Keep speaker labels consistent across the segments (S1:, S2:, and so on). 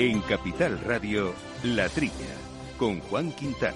S1: En Capital Radio, La Trilla, con Juan Quintana.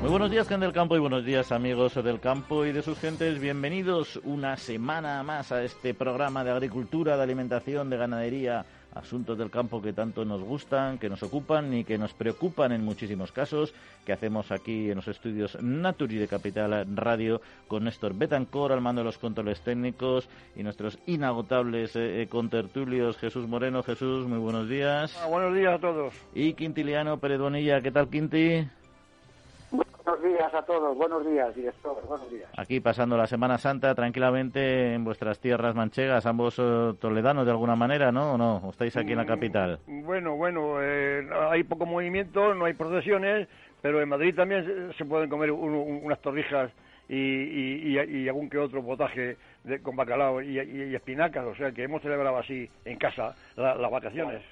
S2: Muy buenos días, gente del campo, y buenos días, amigos del campo y de sus gentes. Bienvenidos una semana más a este programa de agricultura, de alimentación, de ganadería, asuntos del campo que tanto nos gustan, que nos ocupan y que nos preocupan en muchísimos casos, que hacemos aquí en los estudios Naturi de Capital Radio con Néstor Betancor al mando de los controles técnicos y nuestros inagotables eh, contertulios Jesús Moreno. Jesús, muy buenos días.
S3: Ah, buenos días a todos.
S2: Y Quintiliano Pérez Bonilla, ¿qué tal, Quinti?
S4: Buenos días a todos, buenos días, director, buenos días.
S2: Aquí pasando la Semana Santa tranquilamente en vuestras tierras manchegas, ambos eh, toledanos de alguna manera, ¿no? ¿O no? estáis aquí en la capital?
S3: Bueno, bueno, eh, hay poco movimiento, no hay procesiones, pero en Madrid también se, pueden comer unas torrijas y, algún que otro potaje con bacalao y, espinacas, o sea que hemos celebrado así en casa las vacaciones.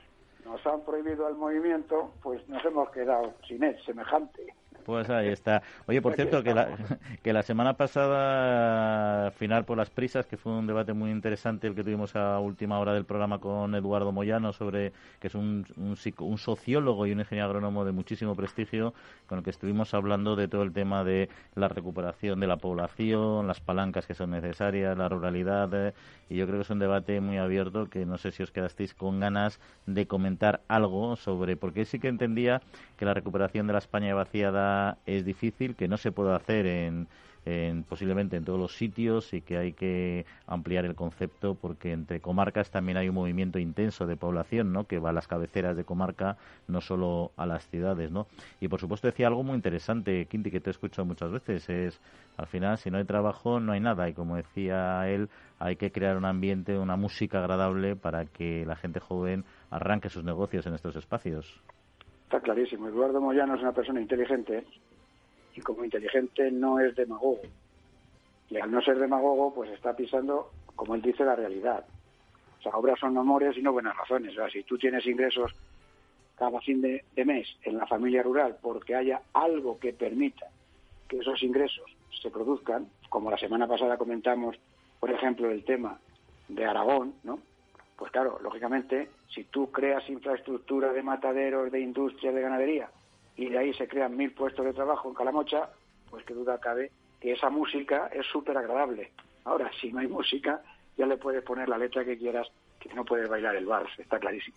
S4: Nos han prohibido el movimiento, pues nos hemos quedado sin él, semejante.
S2: Pues ahí está. Oye, por cierto, que la, que la semana pasada, final por las prisas, que fue un debate muy interesante el que tuvimos a última hora del programa con Eduardo Moyano, sobre que es un, un, sociólogo y un ingeniero agrónomo de muchísimo prestigio, con el que estuvimos hablando de todo el tema de la recuperación de la población, las palancas que son necesarias, la ruralidad, eh, y yo creo que es un debate muy abierto que no sé si os quedasteis con ganas de comentar algo sobre, porque sí que entendía que la recuperación de la España vaciada es difícil, que no se puede hacer en, posiblemente en todos los sitios y que hay que ampliar el concepto porque entre comarcas también hay un movimiento intenso de población, ¿no? Que va a las cabeceras de comarca, no solo a las ciudades, ¿no? Y por supuesto decía algo muy interesante, Quinti, que te he escuchado muchas veces, es al final si no hay trabajo no hay nada y como decía él, hay que crear un ambiente, una música agradable para que la gente joven arranque sus negocios en estos espacios.
S4: Está clarísimo. Eduardo Moyano es una persona inteligente y como inteligente no es demagogo. Y al no ser demagogo, pues está pisando, como él dice, la realidad. O sea, obras son amores y no buenas razones. O sea, si tú tienes ingresos cada fin de, mes en la familia rural porque haya algo que permita que esos ingresos se produzcan, como la semana pasada comentamos, por ejemplo, el tema de Aragón, ¿no? Pues claro, lógicamente, si tú creas infraestructura de mataderos, de industria, de ganadería, y de ahí se crean mil puestos de trabajo en Calamocha, pues qué duda cabe que esa música es súper agradable. Ahora, si no hay música, ya le puedes poner la letra que quieras, que no puedes bailar el vals, está clarísimo.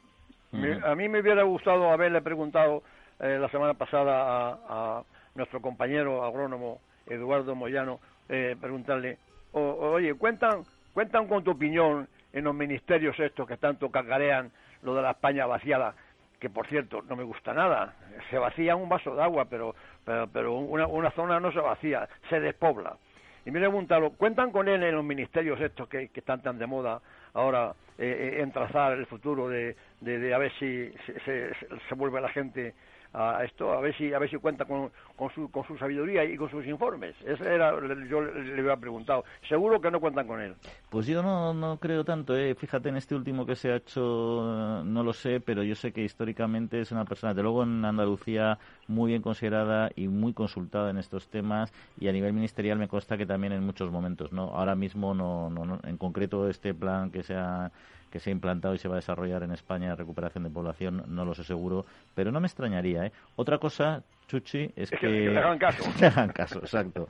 S3: a mí me hubiera gustado haberle preguntado eh, la semana pasada a, nuestro compañero agrónomo Eduardo Moyano, eh, preguntarle, oye, cuentan, cuentan con tu opinión en los ministerios estos que tanto cacarean lo de la España vaciada, que por cierto no me gusta nada. Se vacía un vaso de agua, pero, pero, una, zona no se vacía, se despobla. Y me he preguntado, ¿cuentan con él en los ministerios estos que, están tan de moda ahora eh, eh, en trazar el futuro de, de, a ver si se, se vuelve la gente a esto, a ver si a ver si cuenta con, con, su, con su sabiduría y con sus informes. Eso era, yo le, había preguntado. Seguro que no cuentan con él.
S2: Pues yo no, no creo tanto. ¿eh? Fíjate, en este último que se ha hecho, no lo sé, pero yo sé que históricamente es una persona, de luego en Andalucía, muy bien considerada y muy consultada en estos temas y a nivel ministerial me consta que también en muchos momentos. no Ahora mismo, no, no en concreto, este plan que se ha que se ha implantado y se va a desarrollar en España recuperación de población, no lo sé seguro, pero no me extrañaría. ¿eh? Otra cosa, Chuchi, es, que...
S3: que hagan caso.
S2: hagan caso, exacto.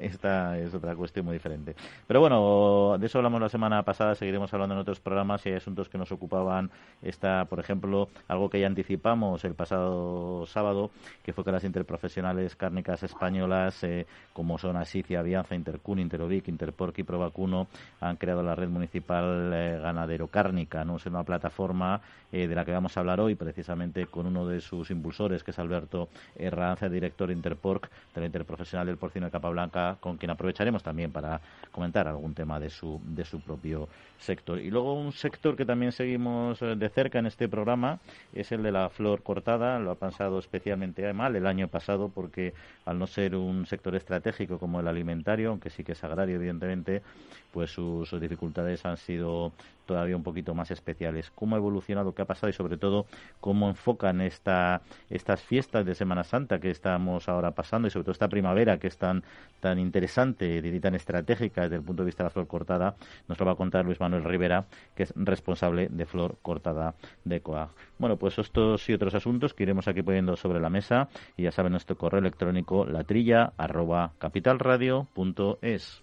S2: Esta es otra cuestión muy diferente. Pero bueno, de eso hablamos la semana pasada, seguiremos hablando en otros programas y hay asuntos que nos ocupaban. Está, por ejemplo, algo que ya anticipamos el pasado sábado, que fue que las interprofesionales cárnicas españolas, eh, como son Asicia, Avianza, Intercun, Interovic, Interporc y Provacuno, han creado la red municipal eh, ganadero cárnica, ¿no? Es una plataforma eh, de la que vamos a hablar hoy, precisamente con uno de sus impulsores, que es Alberto Herranza, director Interporc de Interprofesional del Porcino de Capablanca, con quien aprovecharemos también para comentar algún tema de su, de su propio sector. Y luego un sector que también seguimos eh, de cerca en este programa es el de la flor cortada. Lo ha pasado especialmente mal el año pasado porque al no ser un sector estratégico como el alimentario, aunque sí que es agrario evidentemente, pues sus dificultades han sido todavía un poquito más especiales. ¿Cómo ha evolucionado? ¿Qué ha pasado? Y sobre todo, ¿cómo enfocan esta, estas fiestas de Semana Santa? Que estamos ahora pasando y sobre todo esta primavera que es tan, tan interesante y tan estratégica desde el punto de vista de la flor cortada, nos lo va a contar Luis Manuel Rivera, que es responsable de flor cortada de COAG. Bueno, pues estos y otros asuntos que iremos aquí poniendo sobre la mesa y ya saben nuestro correo electrónico latrilla arroba capitalradio.es.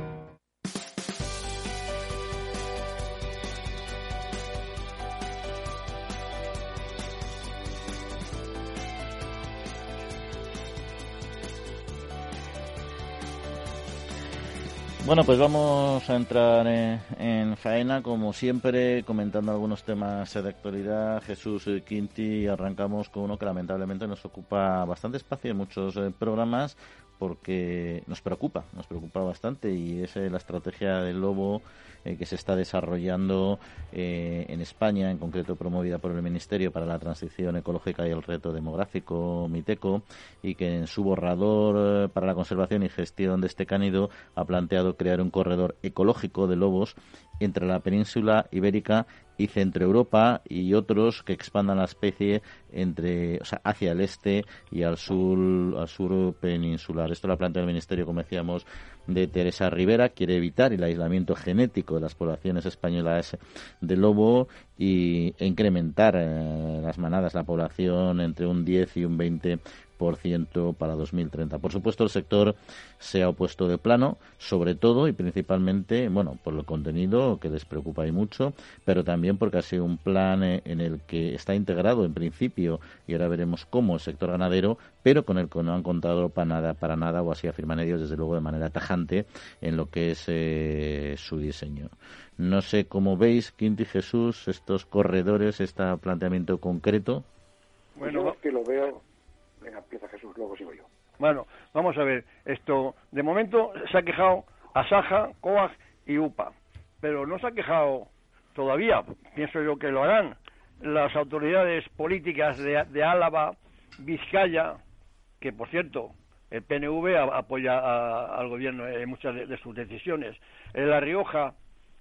S2: Bueno, pues vamos a entrar en, faena, como siempre, comentando algunos temas de actualidad. Jesús Quinti, arrancamos con uno que lamentablemente nos ocupa bastante espacio en muchos eh, programas porque nos preocupa, nos preocupa bastante y es eh, la estrategia del lobo eh, que se está desarrollando eh, en España, en concreto promovida por el Ministerio para la Transición Ecológica y el Reto Demográfico, MITECO, y que en su borrador para la conservación y gestión de este cánido ha planteado crear un corredor ecológico de lobos entre la península ibérica y Centro Europa y otros que expandan la especie entre, o sea, hacia el este y al sur, al sur peninsular. Esto lo plantea el Ministerio, como decíamos, de Teresa Rivera. Quiere evitar el aislamiento genético de las poblaciones españolas de lobo y incrementar eh, las manadas, la población entre un 10 y un 20 para 2030. Por supuesto, el sector se ha opuesto de plano, sobre todo y principalmente, bueno, por el contenido que les preocupa y mucho, pero también porque ha sido un plan eh, en el que está integrado en principio y ahora veremos cómo el sector ganadero, pero con el que no han contado para nada, para nada o así afirman ellos, desde luego de manera tajante en lo que es eh, su diseño. No sé cómo veis, Quinti Jesús, estos corredores, este planteamiento concreto.
S4: Bueno, que lo veo Venga, empieza Jesús, luego sigo yo.
S3: Bueno, vamos a ver. Esto, de momento se ha quejado Asaja, COAG y UPA, pero no se ha quejado todavía, pienso yo que lo harán, las autoridades políticas de, Álava, Vizcaya, que por cierto, el PNV apoya al gobierno en muchas de, sus decisiones. En La Rioja,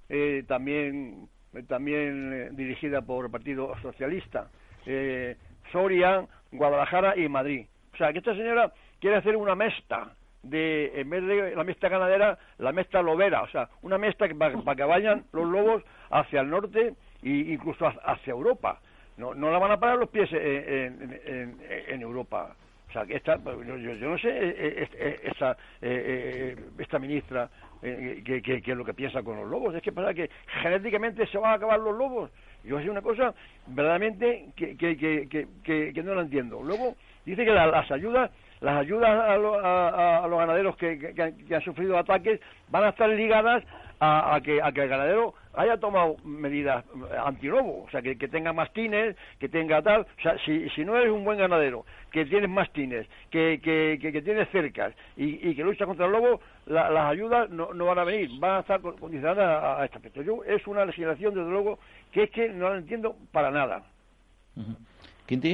S3: eh, también, también eh, dirigida por el Partido Socialista. Eh, Soria, Guadalajara y Madrid. O sea, que esta señora quiere hacer una mesta de, en vez de la mesta ganadera, la mesta lobera, o sea, una mesta para, que vayan los lobos hacia el norte e incluso hacia Europa. No, no la van a parar los pies en, Europa. O sea, que esta, pues, yo, yo, no sé, eh, eh, esta, eh, esta ministra qué que, es lo que piensa con los lobos. Es que pasa que genéticamente se van a acabar los lobos. Yo es una cosa verdaderamente que, que, que, que, no la entiendo. Luego dice que las ayudas las ayudas a, a, los ganaderos que, han sufrido ataques van a estar ligadas a, que, a que el ganadero haya tomado medidas antirobo, o sea, que, tenga mastines, que tenga tal, o sea, si, si no eres un buen ganadero, que tienes mastines, que, que, que, tienes cercas y, que luchas contra el lobo, las ayudas no, no, van a venir, van a estar condicionadas a, este aspecto. Yo, es una legislación, desde luego, que es que no la entiendo para nada.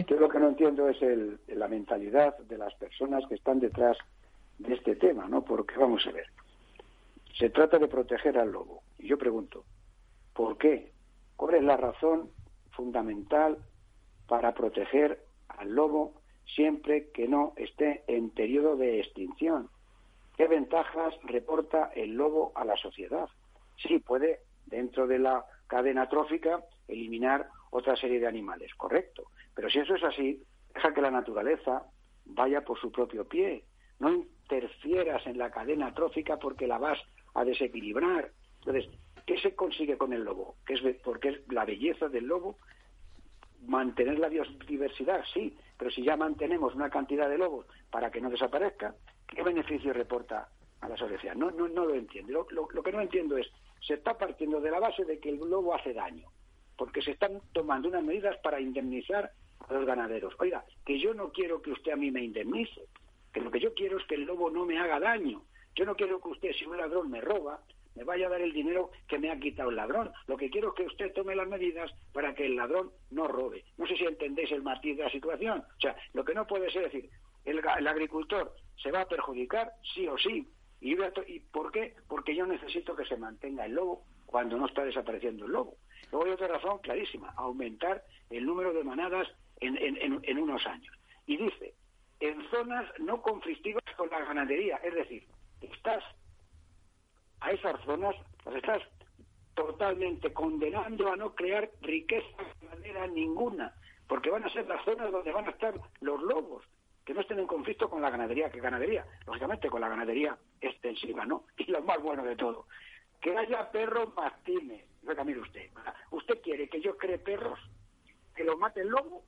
S4: Yo lo que no entiendo es el, la mentalidad de las personas que están detrás de este tema, ¿no? Porque vamos a ver, se trata de proteger al lobo. Y yo pregunto, ¿por qué? ¿Cuál es la razón fundamental para proteger al lobo siempre que no esté en periodo de extinción? ¿Qué ventajas reporta el lobo a la sociedad? Sí, puede, dentro de la cadena trófica, eliminar otra serie de animales, correcto. Pero si eso es así, deja que la naturaleza vaya por su propio pie. No interfieras en la cadena trófica porque la vas a desequilibrar. Entonces, ¿qué se consigue con el lobo? ¿Qué es, porque es la belleza del lobo mantener la biodiversidad, sí, pero si ya mantenemos una cantidad de lobos para que no desaparezca, ¿qué beneficio reporta a la sociedad? No, no, no lo entiendo. Lo, lo, que no entiendo es, se está partiendo de la base de que el lobo hace daño, porque se están tomando unas medidas para indemnizar a los ganaderos. Oiga, que yo no quiero que usted a mí me indemnice, que lo que yo quiero es que el lobo no me haga daño, yo no quiero que usted, si un ladrón me roba, me vaya a dar el dinero que me ha quitado el ladrón. Lo que quiero es que usted tome las medidas para que el ladrón no robe. No sé si entendéis el matiz de la situación. O sea, lo que no puede ser decir, el, agricultor se va a perjudicar sí o sí. ¿Y, ¿Y por qué? Porque yo necesito que se mantenga el lobo cuando no está desapareciendo el lobo. Luego hay otra razón clarísima, aumentar el número de manadas en, en, en unos años. Y dice, en zonas no conflictivas con la ganadería, es decir, estás a esas zonas, las estás totalmente condenando a no crear riqueza ganadera ninguna, porque van a ser las zonas donde van a estar los lobos, que no estén en conflicto con la ganadería, que ganadería, lógicamente con la ganadería extensiva, ¿no? Y lo más bueno de todo, que haya perros mastines. Venga, mire usted, ¿usted quiere que yo cree perros que los mate el lobo?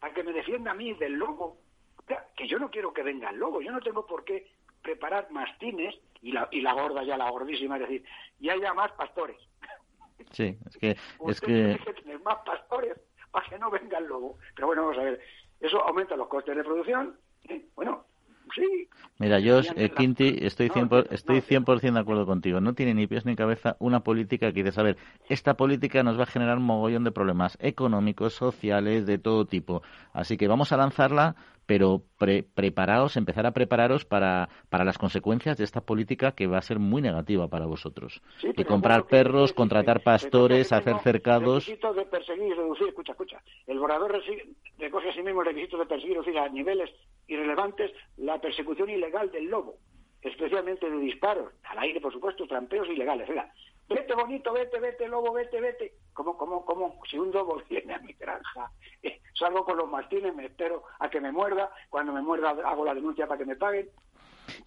S4: Para que me defienda a mí del lobo. que yo no quiero que venga el lobo, yo no tengo por qué preparar mastines y la, y la gorda ya, la gordísima, es decir, y haya más pastores.
S2: Sí, es que...
S4: es
S2: que...
S4: Que tener más pastores para que no venga el lobo. Pero bueno, vamos a ver, eso aumenta los costes de producción. ¿eh? Bueno, sí.
S2: Mira, yo, eh, Quinti, estoy 100%, estoy 100 de acuerdo contigo. No tiene ni pies ni cabeza una política que dice, a ver, esta política nos va a generar un mogollón de problemas económicos, sociales, de todo tipo. Así que vamos a lanzarla pero preparaos, empezar a prepararos para, para las consecuencias de esta política que va a ser muy negativa para vosotros. y comprar perros, contratar pastores, hacer cercados.
S4: De perseguir y reducir, escucha, escucha. El borrador recoge a sí mismo el requisito de perseguir y reducir a niveles irrelevantes la persecución ilegal del lobo, especialmente de disparos, al aire, por supuesto, trampeos ilegales. Mira, vete bonito, vete, vete, lobo, vete, vete. ¿Cómo, cómo, cómo? Si un lobo viene a mi granja eh, salgo con los martines, me espero a que me muerda, cuando me muerda hago la denuncia para que me paguen.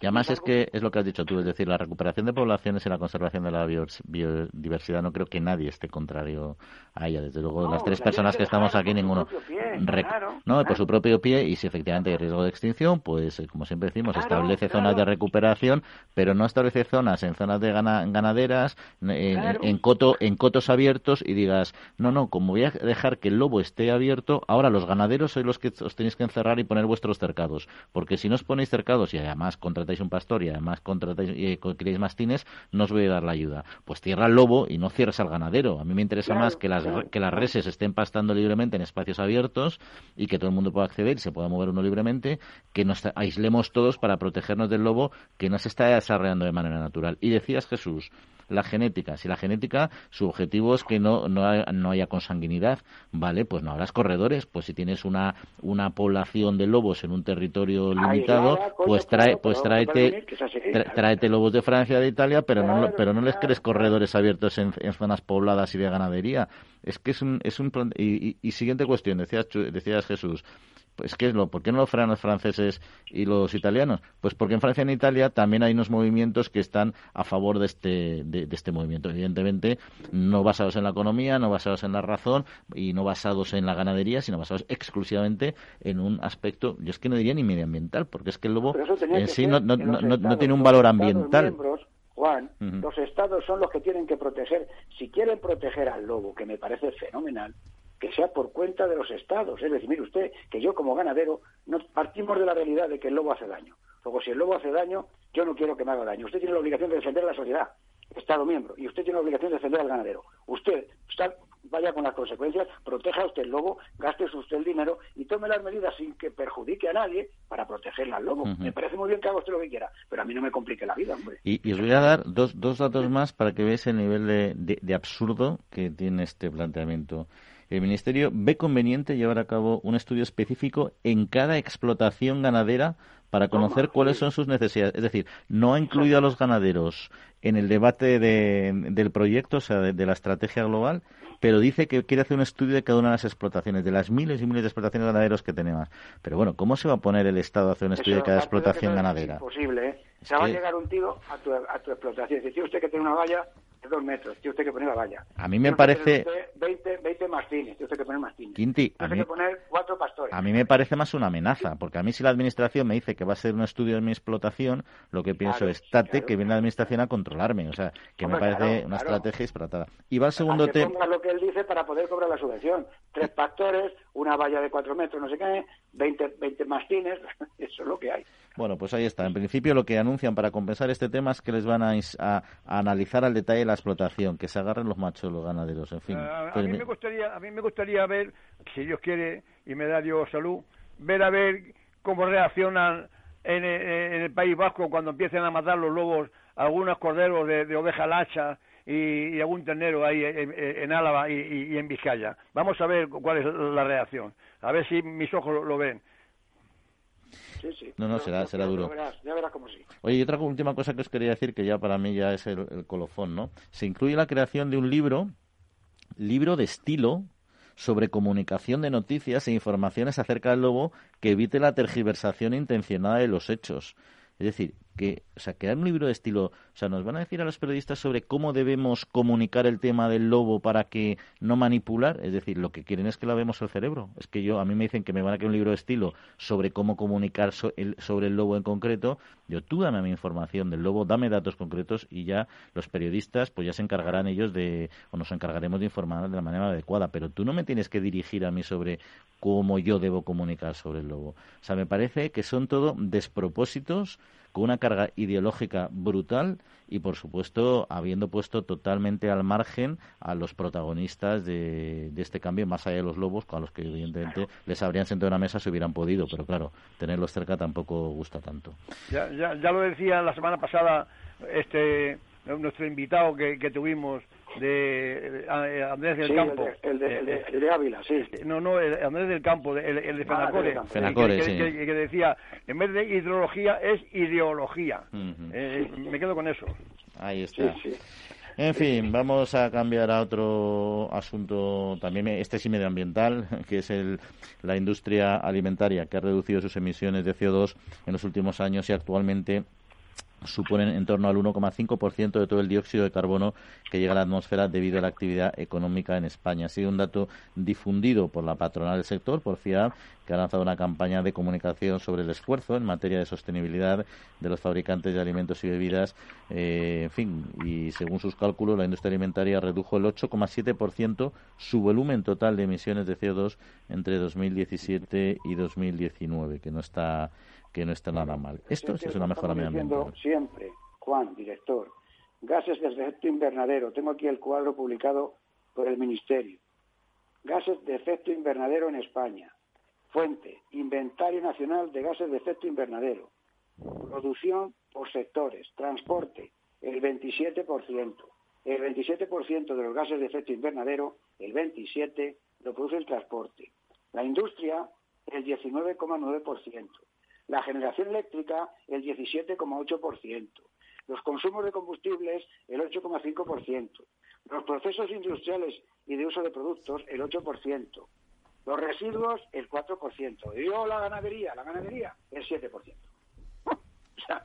S2: Y además es que es lo que has dicho tú, es decir, la recuperación de poblaciones y la conservación de la biodiversidad, no creo que nadie esté contrario a ella. Desde luego, las tres personas que estamos aquí, ninguno. no, por su propio pie, y si efectivamente hay riesgo de extinción, pues eh, como siempre decimos, establece zonas de recuperación, pero no establece zonas en zonas de ganaderas, en, coto, en cotos abiertos, y digas, no, no, como voy a dejar que el lobo esté abierto, ahora los ganaderos sois los que os tenéis que encerrar y poner vuestros cercados, porque si no os ponéis cercados y además con contratáis un pastor y además contratáis y queréis mastines, no os voy a dar la ayuda. Pues cierra el lobo y no cierres al ganadero. A mí me interesa más que las, que las reses estén pastando libremente en espacios abiertos y que todo el mundo pueda acceder y se pueda mover uno libremente, que nos aislemos todos para protegernos del lobo que no se está desarrollando de manera natural. Y decías, Jesús, la genética. Si la genética, su objetivo es que no, no, haya consanguinidad, ¿vale? Pues no habrás corredores. Pues si tienes una, una población de lobos en un territorio limitado, pues trae, pues tráete, tráete lobos de Francia, de Italia, pero no, pero no les crees corredores abiertos en, zonas pobladas y de ganadería. Es que es un, es un y, y, siguiente cuestión, decías, decías Jesús, pues ¿qué es lo? ¿Por qué no lo frenan los franceses y los italianos? Pues porque en Francia y en Italia también hay unos movimientos que están a favor de este, de, este movimiento. Evidentemente, no basados en la economía, no basados en la razón y no basados en la ganadería, sino basados exclusivamente en un aspecto, yo es que no diría ni medioambiental, porque es que el lobo en sí no, no, no, tiene un valor ambiental.
S4: Juan, los estados son los que tienen que proteger, si quieren proteger al lobo, que me parece fenomenal, que sea por cuenta de los estados. Es decir, mire usted, que yo como ganadero no partimos de la realidad de que el lobo hace daño. Luego, si el lobo hace daño, yo no quiero que me haga daño. Usted tiene la obligación de defender a la sociedad, Estado miembro, y usted tiene la obligación de defender al ganadero. Usted vaya con las consecuencias, proteja usted el lobo, gaste usted el dinero y tome las medidas sin que perjudique a nadie para proteger al lobo. Me parece muy bien que haga usted lo que quiera, pero a mí no me complique la vida, hombre.
S2: Y, os voy a dar dos, dos datos más para que veáis el nivel de absurdo que tiene este planteamiento. El Ministerio ve conveniente llevar a cabo un estudio específico en cada explotación ganadera para conocer cuáles son sus necesidades. Es decir, no ha incluido a los ganaderos en el debate del proyecto, o sea, de, la estrategia global, pero dice que quiere hacer un estudio de cada una de las explotaciones, de las miles y miles de explotaciones ganaderos que tenemos. Pero bueno, ¿cómo se va a poner el Estado a hacer un estudio de cada explotación ganadera?
S4: Es imposible, ¿eh? Se va a llegar un tío a tu, a tu explotación. Si usted que tiene una valla, de dos metros, tiene usted que poner la valla.
S2: A mí me parece...
S4: 20, 20 mastines, tiene usted que poner mastines.
S2: Quinti,
S4: a mí... que poner cuatro pastores.
S2: A mí me parece más una amenaza, porque a mí si la administración me dice que va a ser un estudio de mi explotación, lo que pienso es, tate que viene la administración a controlarme. O sea, que me parece una estrategia disparatada. Y va el segundo tema...
S4: lo que él dice para poder cobrar la subvención. Tres pastores, una valla de cuatro metros, no sé qué, 20, 20 mastines, eso es lo que hay.
S2: Bueno, pues ahí está. En principio lo que anuncian para compensar este tema es que les van a, analizar al detalle la explotación, que se agarren los machos los ganaderos, en fin.
S3: a, mí me gustaría, a mí me gustaría ver, si Dios quiere y me da Dios salud, ver a ver cómo reaccionan en, el País Vasco cuando empiecen a matar los lobos algunos corderos de, oveja lacha y, algún ternero ahí en, Álava y, en Vizcaya. Vamos a ver cuál es la reacción. A ver si mis ojos lo ven.
S2: No, no, será, será duro.
S4: Ya verás, cómo sí.
S2: Oye, y otra última cosa que os quería decir, que ya para mí ya es el, colofón, ¿no? Se incluye la creación de un libro, libro de estilo, sobre comunicación de noticias e informaciones acerca del lobo que evite la tergiversación intencionada de los hechos. Es decir, que, o sea, crear un libro de estilo, o sea, nos van a decir a los periodistas sobre cómo debemos comunicar el tema del lobo para que no manipular, es decir, lo que quieren es que lavemos el cerebro. Es que yo, a mí me dicen que me van a crear un libro de estilo sobre cómo comunicar sobre el lobo en concreto. Yo, tú dame mi información del lobo, dame datos concretos y ya los periodistas, pues ya se encargarán ellos de, o nos encargaremos de informar de la manera adecuada. Pero tú no me tienes que dirigir a mí sobre cómo yo debo comunicar sobre el lobo. O sea, me parece que son todo despropósitos con una carga ideológica brutal y, por supuesto, habiendo puesto totalmente al margen a los protagonistas de, este cambio, más allá de los lobos, con los que, evidentemente, les habrían sentado en una mesa si hubieran podido, pero claro, tenerlos cerca tampoco gusta tanto.
S3: Ya, ya, ya lo decía la semana pasada este nuestro invitado que, que tuvimos de, Andrés del Campo.
S4: El de, el, de, Ávila, sí.
S3: No, no, Andrés del Campo, el, de ah,
S2: Fenacore.
S3: que, decía, en vez de hidrología es ideología. Eh, me quedo con eso.
S2: Ahí está. En fin, vamos a cambiar a otro asunto también, este sí medioambiental, que es el, la industria alimentaria, que ha reducido sus emisiones de CO2 en los últimos años y actualmente suponen en torno al 1,5% de todo el dióxido de carbono que llega a la atmósfera debido a la actividad económica en España. Ha sido un dato difundido por la patronal del sector, por FIAB, que ha lanzado una campaña de comunicación sobre el esfuerzo en materia de sostenibilidad de los fabricantes de alimentos y bebidas. Eh, en fin, y según sus cálculos, la industria alimentaria redujo el 8,7% su volumen total de emisiones de CO2 entre 2017 y 2019, que no está que no está nada mal. Esto es una mejora medioambiental.
S4: Siempre, Juan, director, gases de efecto invernadero. Tengo aquí el cuadro publicado por el Ministerio. Gases de efecto invernadero en España. Fuente, Inventario Nacional de Gases de Efecto Producción por sectores. Transporte, el 27%. El 27% de los gases de efecto invernadero, el 27%, lo produce el transporte. La industria, el 19,9% la generación eléctrica el 17,8%, los consumos de combustibles el 8,5%, los procesos industriales y de uso de productos el 8%, los residuos el 4%, y yo la ganadería, la ganadería el 7%. O sea,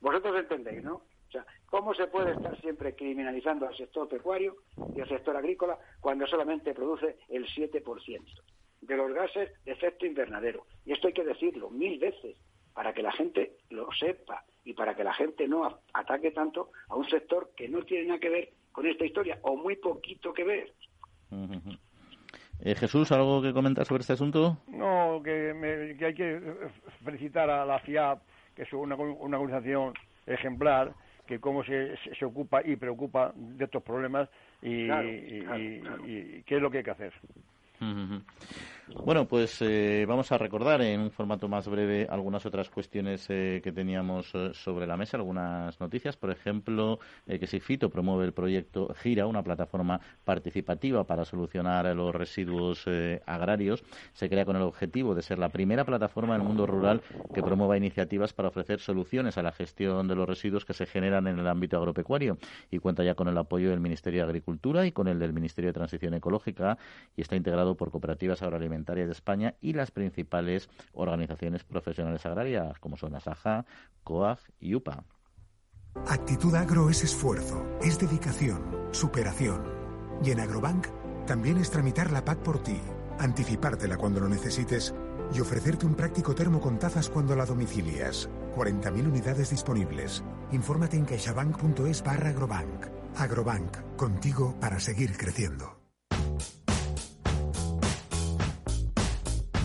S4: vosotros entendéis, ¿no? O sea, ¿cómo se puede estar siempre criminalizando al sector pecuario y al sector agrícola cuando solamente produce el 7%? De los gases de efecto invernadero. Y esto hay que decirlo mil veces para que la gente lo sepa y para que la gente no ataque tanto a un sector que no tiene nada que ver con esta historia o muy poquito que ver.
S2: Eh, Jesús, ¿algo que comentar sobre este asunto?
S3: No, que, hay que felicitar a la FIAP, que es una, organización ejemplar, que cómo se, se, ocupa y preocupa de estos problemas y, y qué es lo que hay que hacer. Mm-hmm.
S2: Bueno, pues eh, vamos a recordar en un formato más breve algunas otras cuestiones eh, que teníamos eh, sobre la mesa, algunas noticias. Por ejemplo, que Sifito promueve el proyecto Gira, una plataforma participativa para solucionar los residuos agrarios. Se crea con el objetivo de ser la primera plataforma del mundo rural que promueva iniciativas para ofrecer soluciones a la gestión de los residuos que se generan en el ámbito agropecuario y cuenta ya con el apoyo del Ministerio de Agricultura y con el del Ministerio de Transición Ecológica y está integrado por cooperativas agroalimentarias de España y las principales organizaciones profesionales agrarias, como son ASAJA, COAG y UPA.
S5: Actitud Agro es esfuerzo, es dedicación, superación. Y en Agrobank también es tramitar la PAC por ti, anticipártela cuando lo necesites y ofrecerte un práctico termo con tazas cuando la domicilias. 40.000 unidades disponibles. Infórmate en caixabank.es barra agrobank. Agrobank, contigo para seguir creciendo.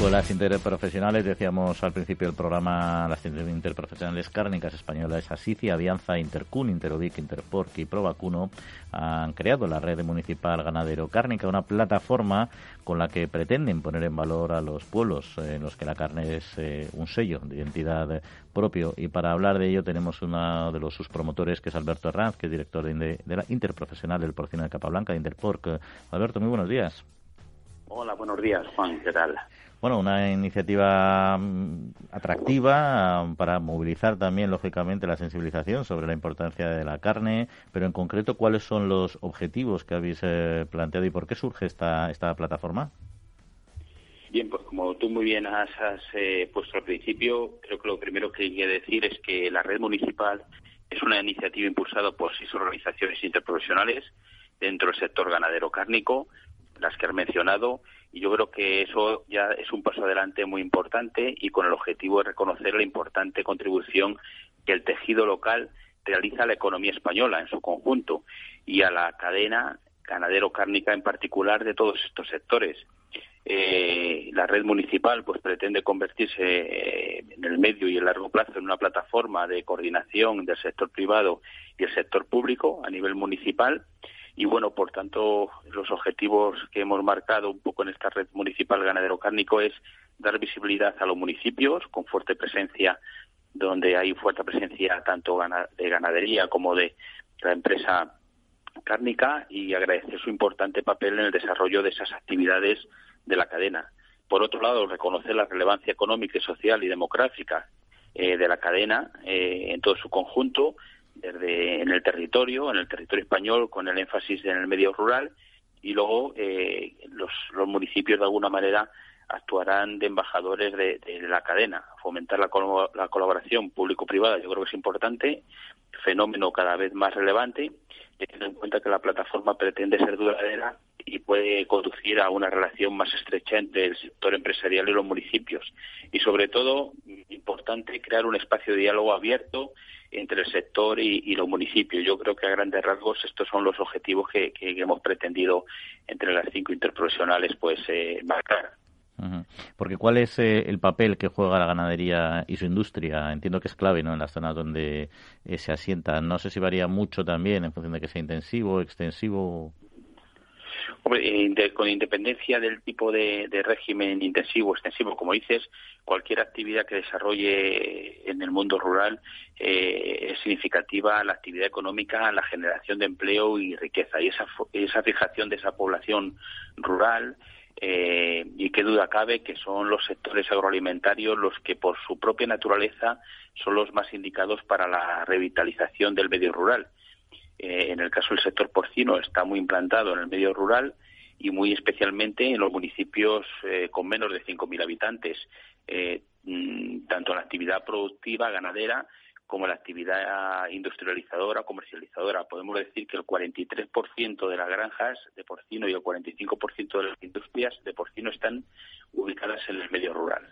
S2: Pues las interprofesionales, decíamos al principio del programa, las interprofesionales cárnicas españolas Asicia, Avianza, Intercun, Interovic, Interporc y Provacuno han creado la red municipal ganadero cárnica, una plataforma con la que pretenden poner en valor a los pueblos en los que la carne es eh, un sello de identidad propio. Y para hablar de ello tenemos uno de los sus promotores, que es Alberto Herranz, que es director de, de la interprofesional del porcino de Capablanca, de Interporc. Alberto, muy buenos días.
S6: Hola, buenos días, Juan. ¿Qué tal?
S2: Bueno, una iniciativa mm, atractiva mm, para movilizar también, lógicamente, la sensibilización sobre la importancia de la carne, pero en concreto, ¿cuáles son los objetivos que habéis eh, planteado y por qué surge esta, esta plataforma?
S6: Bien, pues como tú muy bien has, eh, puesto al principio, creo que lo primero que hay que decir es que la red municipal es una iniciativa impulsada por seis organizaciones interprofesionales dentro del sector ganadero cárnico, las que has mencionado, y yo creo que eso ya es un paso adelante muy importante y con el objetivo de reconocer la importante contribución que el tejido local realiza a la economía española en su conjunto y a la cadena ganadero-cárnica en particular de todos estos sectores. Eh, la red municipal pues pretende convertirse eh, en el medio y el largo plazo en una plataforma de coordinación del sector privado y el sector público a nivel municipal y bueno, por tanto, los objetivos que hemos marcado un poco en esta red municipal ganadero cárnico es dar visibilidad a los municipios con fuerte presencia, donde hay fuerte presencia tanto de ganadería como de la empresa cárnica y agradecer su importante papel en el desarrollo de esas actividades de la cadena. Por otro lado, reconocer la relevancia económica, social y demográfica eh, de la cadena eh, en todo su conjunto desde en el territorio, en el territorio español, con el énfasis en el medio rural, y luego eh, los, municipios de alguna manera actuarán de embajadores de, la cadena. Fomentar la, la colaboración público-privada yo creo que es importante, fenómeno cada vez más relevante, teniendo en cuenta que la plataforma pretende ser duradera y puede conducir a una relación más estrecha entre el sector empresarial y los municipios. Y sobre todo, importante crear un espacio de diálogo abierto entre el sector y, los municipios. Yo creo que a grandes rasgos estos son los objetivos que, hemos pretendido entre las cinco interprofesionales pues eh, marcar.
S2: Porque ¿cuál es eh, el papel que juega la ganadería y su industria? Entiendo que es clave ¿no? en las zonas donde eh, se asienta. No sé si varía mucho también en función de que sea intensivo, extensivo.
S6: Hombre, con independencia del tipo de, régimen intensivo o extensivo, como dices, cualquier actividad que desarrolle en el mundo rural eh, es significativa la actividad económica, la generación de empleo y riqueza. Y esa, esa fijación de esa población rural, eh, y qué duda cabe que son los sectores agroalimentarios los que por su propia naturaleza son los más indicados para la revitalización del medio rural. Eh, en el caso del sector porcino está muy implantado en el medio rural y muy especialmente en los municipios eh, con menos de 5.000 habitantes, eh, mm, tanto en la actividad productiva ganadera como la actividad industrializadora, comercializadora. Podemos decir que el 43% de las granjas de porcino y el 45% de las industrias de porcino están ubicadas en el medio rural.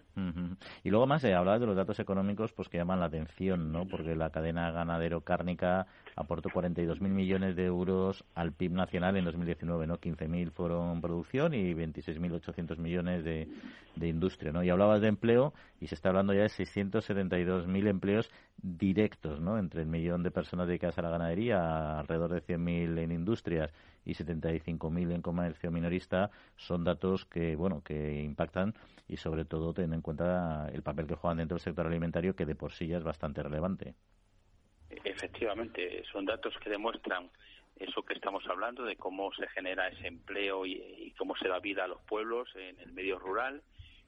S2: Y luego más, eh, hablaba de los datos económicos pues que llaman la atención, ¿no? Porque la cadena ganadero-cárnica aportó 42.000 millones de euros al PIB nacional en 2019, ¿no? 15.000 fueron producción y 26.800 millones de, de industria, ¿no? Y hablabas de empleo y se está hablando ya de 672.000 empleos directos, ¿no? Entre el millón de personas dedicadas a la ganadería, alrededor de 100.000 en industrias y 75.000 en comercio minorista, son datos que, bueno, que impactan y sobre todo teniendo en cuenta el papel que juegan dentro del sector alimentario, que de por sí ya es bastante relevante.
S6: Efectivamente, son datos que demuestran eso que estamos hablando de cómo se genera ese empleo y, cómo se da vida a los pueblos en el medio rural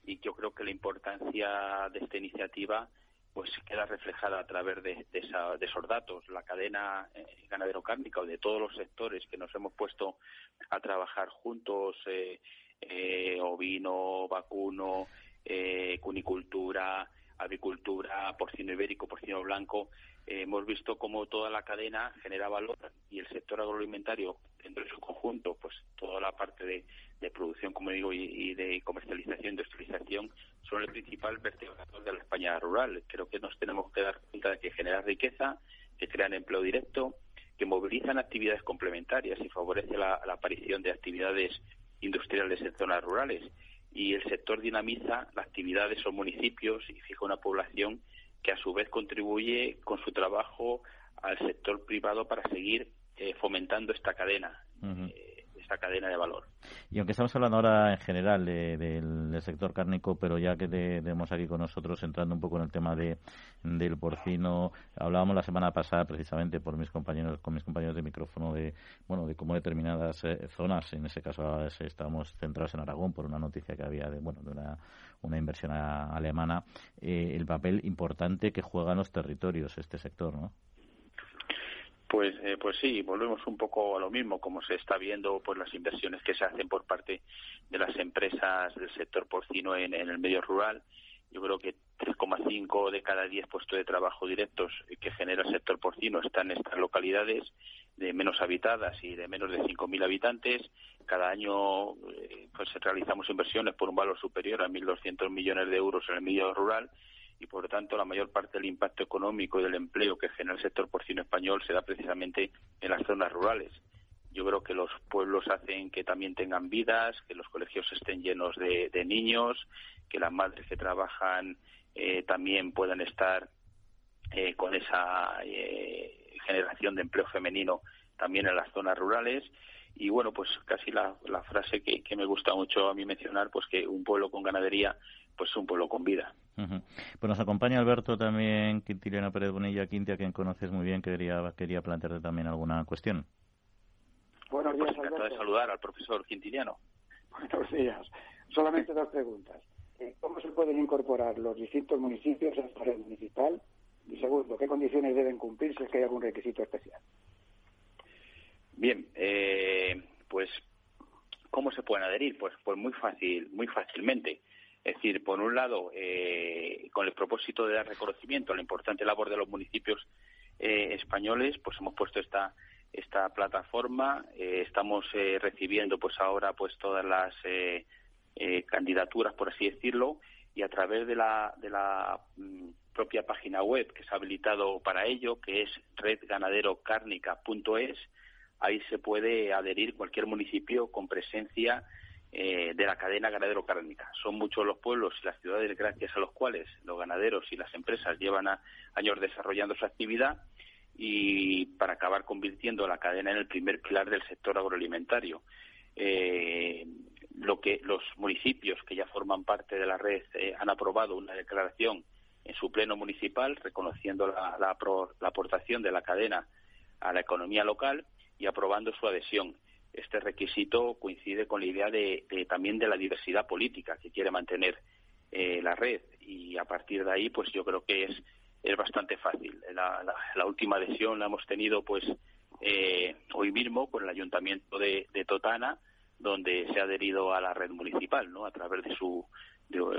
S6: y yo creo que la importancia de esta iniciativa pues queda reflejada a través de, esos datos. La cadena eh, ganadero-cárnica o de todos los sectores que nos hemos puesto a trabajar juntos, eh, eh, ovino, vacuno, cunicultura, avicultura, porcino ibérico, porcino blanco, hemos visto cómo toda la cadena genera valor y el sector agroalimentario dentro de su conjunto, pues toda la parte de, producción, como digo, y, de comercialización, industrialización, son el principal vertebrador de la España rural. Creo que nos tenemos que dar cuenta de que genera riqueza, que crean empleo directo, que movilizan actividades complementarias y favorece la, aparición de actividades industriales en zonas rurales. Y el sector dinamiza las actividades o municipios y fija una población que a su vez contribuye con su trabajo al sector privado para seguir eh, fomentando esta cadena cadena de valor.
S2: Y aunque estamos hablando ahora en general del, sector cárnico, pero ya que tenemos aquí con nosotros, entrando un poco en el tema de, del porcino, hablábamos la semana pasada precisamente por mis compañeros, con mis compañeros de micrófono de, bueno, de cómo determinadas eh, zonas, en ese caso estábamos centrados en Aragón por una noticia que había de, bueno, de una, una inversión alemana, eh, el papel importante que juegan los territorios este sector, ¿no?
S6: Pues, eh, pues sí, volvemos un poco a lo mismo, como se está viendo por las inversiones que se hacen por parte de las empresas del sector porcino en, el medio rural. Yo creo que 3,5 de cada 10 puestos de trabajo directos que genera el sector porcino están en estas localidades de menos habitadas y de menos de 5.000 habitantes. Cada año eh, pues realizamos inversiones por un valor superior a 1.200 millones de euros en el medio rural y por lo tanto la mayor parte del impacto económico y del empleo que genera el sector porcino español se da precisamente en las zonas rurales. Yo creo que los pueblos hacen que también tengan vidas, que los colegios estén llenos de, niños, que las madres que trabajan eh, también puedan estar eh, con esa eh, generación de empleo femenino también en las zonas rurales y bueno pues casi la, frase que, me gusta mucho a mí mencionar pues que un pueblo con ganadería pues un pueblo con vida
S2: pues nos acompaña Alberto también, Quintiliano Pérez Bonilla, Quintia, quien conoces muy bien, que quería, quería plantearte también alguna cuestión.
S6: Buenos días, pues de saludar al profesor Quintiliano.
S4: Buenos días. Solamente dos preguntas. Eh, ¿Cómo se pueden incorporar los distintos municipios a esta red municipal? Y segundo, ¿qué condiciones deben cumplir si es que hay algún requisito especial?
S6: Bien, eh, pues ¿cómo se pueden adherir? Pues, pues muy fácil, muy fácilmente. Es decir, por un lado, eh, con el propósito de dar reconocimiento a la importante labor de los municipios eh, españoles, pues hemos puesto esta esta plataforma. Eh, estamos recibiendo, pues ahora, pues todas las candidaturas, por así decirlo, y a través de la de la mm, propia página web que se ha habilitado para ello, que es redganaderocárnica.es, ahí se puede adherir cualquier municipio con presencia eh, de la cadena ganadero-cárnica. Son muchos los pueblos y las ciudades gracias a los cuales los ganaderos y las empresas llevan años desarrollando su actividad y para acabar convirtiendo la cadena en el primer pilar del sector agroalimentario. Eh, lo que los municipios que ya forman parte de la red eh, han aprobado una declaración en su pleno municipal reconociendo la aportación de la cadena a la economía local y aprobando su adhesión este requisito coincide con la idea de, también de la diversidad política que quiere mantener eh, la red. Y a partir de ahí pues yo creo que es es bastante fácil. La, última adhesión la hemos tenido pues eh, hoy mismo con el ayuntamiento de, Totana donde se ha adherido a la red municipal no a través de su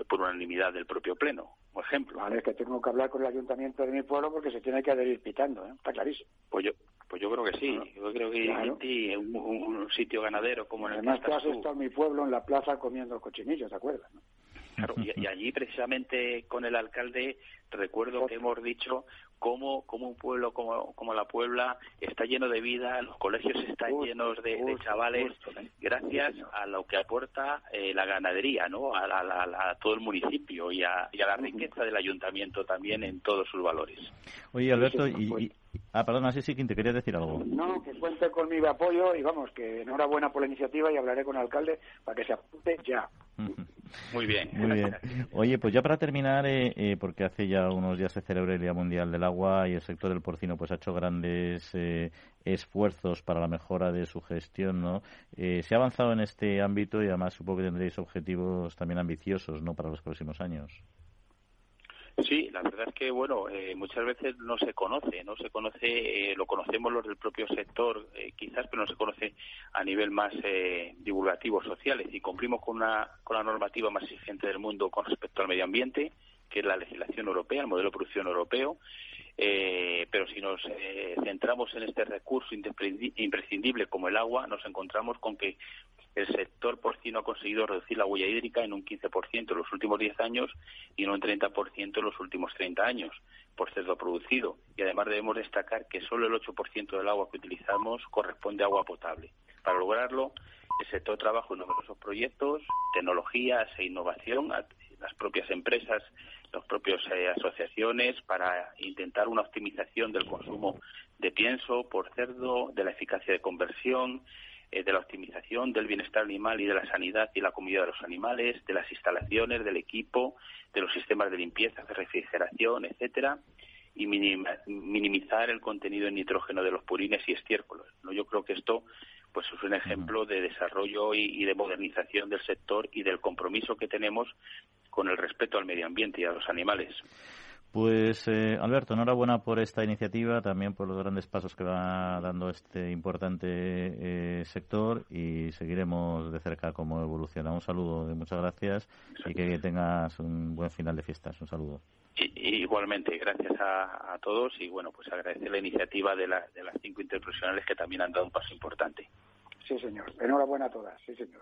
S6: por unanimidad del propio pleno por ejemplo.
S4: Vale es que tengo que hablar con el ayuntamiento de mi pueblo porque se tiene que adherir pitando ¿eh? está clarísimo.
S6: Pues yo pues yo creo que sí. Yo creo que un, un, sitio ganadero como en el
S4: Además, tú has estado en mi pueblo, en la plaza, comiendo cochinillos, ¿te acuerdas?
S6: Claro, y, allí precisamente con el alcalde recuerdo que hemos dicho cómo, cómo un pueblo como, como la Puebla está lleno de vida, los colegios están llenos de, chavales, gracias a lo que aporta eh, la ganadería, ¿no? A, todo el municipio y a, la riqueza del ayuntamiento también en todos sus valores.
S2: Oye, Alberto, y, Ah, perdona, sí, sí, te quería decir algo.
S4: No, que cuente con mi apoyo y vamos, que enhorabuena por la iniciativa y hablaré con el alcalde para que se apunte ya.
S6: Muy bien.
S2: Muy bien. Oye, pues ya para terminar, eh, eh, porque hace ya unos días se celebra el Día Mundial del Agua y el sector del porcino pues ha hecho grandes eh, esfuerzos para la mejora de su gestión, ¿no? se ha avanzado en este ámbito y además supongo que tendréis objetivos también ambiciosos, ¿no?, para los próximos años.
S6: Sí, la verdad es que bueno, eh, muchas veces no se conoce, no se conoce, eh, lo conocemos los del propio sector, eh, quizás, pero no se conoce a nivel más divulgativo social. Y cumplimos con una con la normativa más exigente del mundo con respecto al medio ambiente, que es la legislación europea, el modelo de producción europeo. Pero si nos centramos en este recurso imprescindible como el agua, nos encontramos con que el sector porcino ha conseguido reducir la huella hídrica en un 15% en los últimos 10 años y en un 30% en los últimos 30 años por cerdo producido. Y además debemos destacar que solo el 8% del agua que utilizamos corresponde a agua potable. Para lograrlo, el sector trabaja en numerosos proyectos, tecnologías e innovación, las propias empresas, las propias eh, asociaciones, para intentar una optimización del consumo de pienso por cerdo, de la eficacia de conversión, eh, de la optimización del bienestar animal y de la sanidad y la comida de los animales, de las instalaciones, del equipo, de los sistemas de limpieza, de refrigeración, etcétera, y minimizar el contenido en nitrógeno de los purines y estiércoles. ¿no? Yo creo que esto pues es un ejemplo de desarrollo y, de modernización del sector y del compromiso que tenemos con el respeto al medio ambiente y a los animales.
S2: Pues eh, Alberto, enhorabuena por esta iniciativa, también por los grandes pasos que va dando este importante eh, sector y seguiremos de cerca cómo evoluciona. Un saludo y muchas gracias y que tengas un buen final de fiestas. Un saludo.
S6: igualmente, gracias a, todos y bueno, pues agradecer la iniciativa de, de las cinco interprofesionales que también han dado un paso importante.
S4: Sí, señor. Enhorabuena a todas. Sí, señor.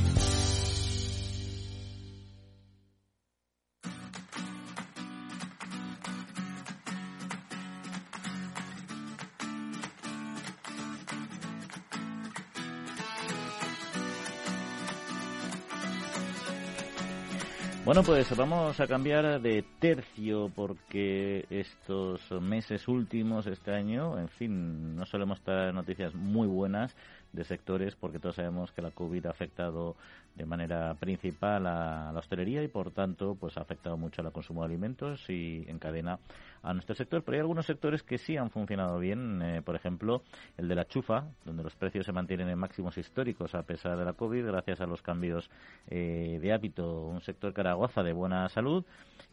S2: Bueno, pues vamos a cambiar de tercio porque estos meses últimos, este año, en fin, no solemos traer noticias muy buenas de sectores porque todos sabemos que la COVID ha afectado de manera principal a la hostelería y por tanto pues ha afectado mucho al consumo de alimentos y encadena a nuestro sector. Pero hay algunos sectores que sí han funcionado bien, eh, por ejemplo el de la chufa, donde los precios se mantienen en máximos históricos a pesar de la COVID gracias a los cambios eh, de hábito. Un sector que goza de buena salud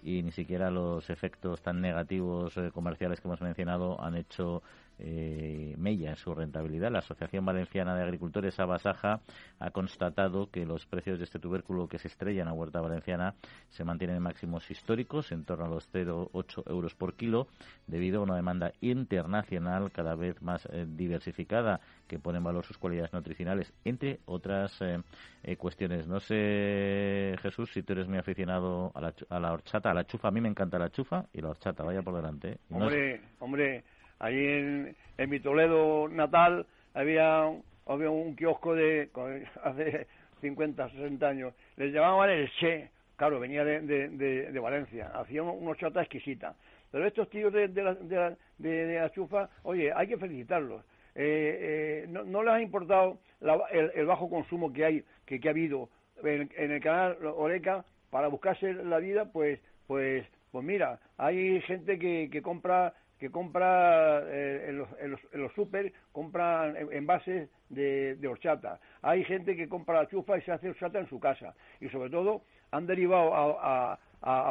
S2: y ni siquiera los efectos tan negativos eh, comerciales que hemos mencionado han hecho eh, mella en su rentabilidad. La Asociación Valenciana de Agricultores Abasaja ha constatado que los precios de este tubérculo que se estrella en la huerta valenciana se mantienen en máximos históricos, en torno a los 0,8 euros por kilo, debido a una demanda internacional cada vez más eh, diversificada que pone en valor sus cualidades nutricionales, entre otras eh, eh, cuestiones. No sé, Jesús, si tú eres muy aficionado a la, a la horchata, a la chufa. A mí me encanta la chufa y la horchata, vaya por delante.
S3: hombre, hombre Allí en, mi Toledo natal había, había un kiosco de hace 50, 60 años. Les llamaban el Che, claro, venía de, de, Valencia. Hacían una chata exquisita. Pero estos tíos de, de, la, de, la chufa, oye, hay que felicitarlos. Eh, eh, no, les ha importado el, bajo consumo que hay, que, ha habido en, el canal Oreca para buscarse la vida, pues, pues, pues mira, hay gente que, que compra que compra eh, en, los, en, los, en los super, compran envases de, de, horchata. Hay gente que compra la chufa y se hace horchata en su casa. Y sobre todo han derivado a,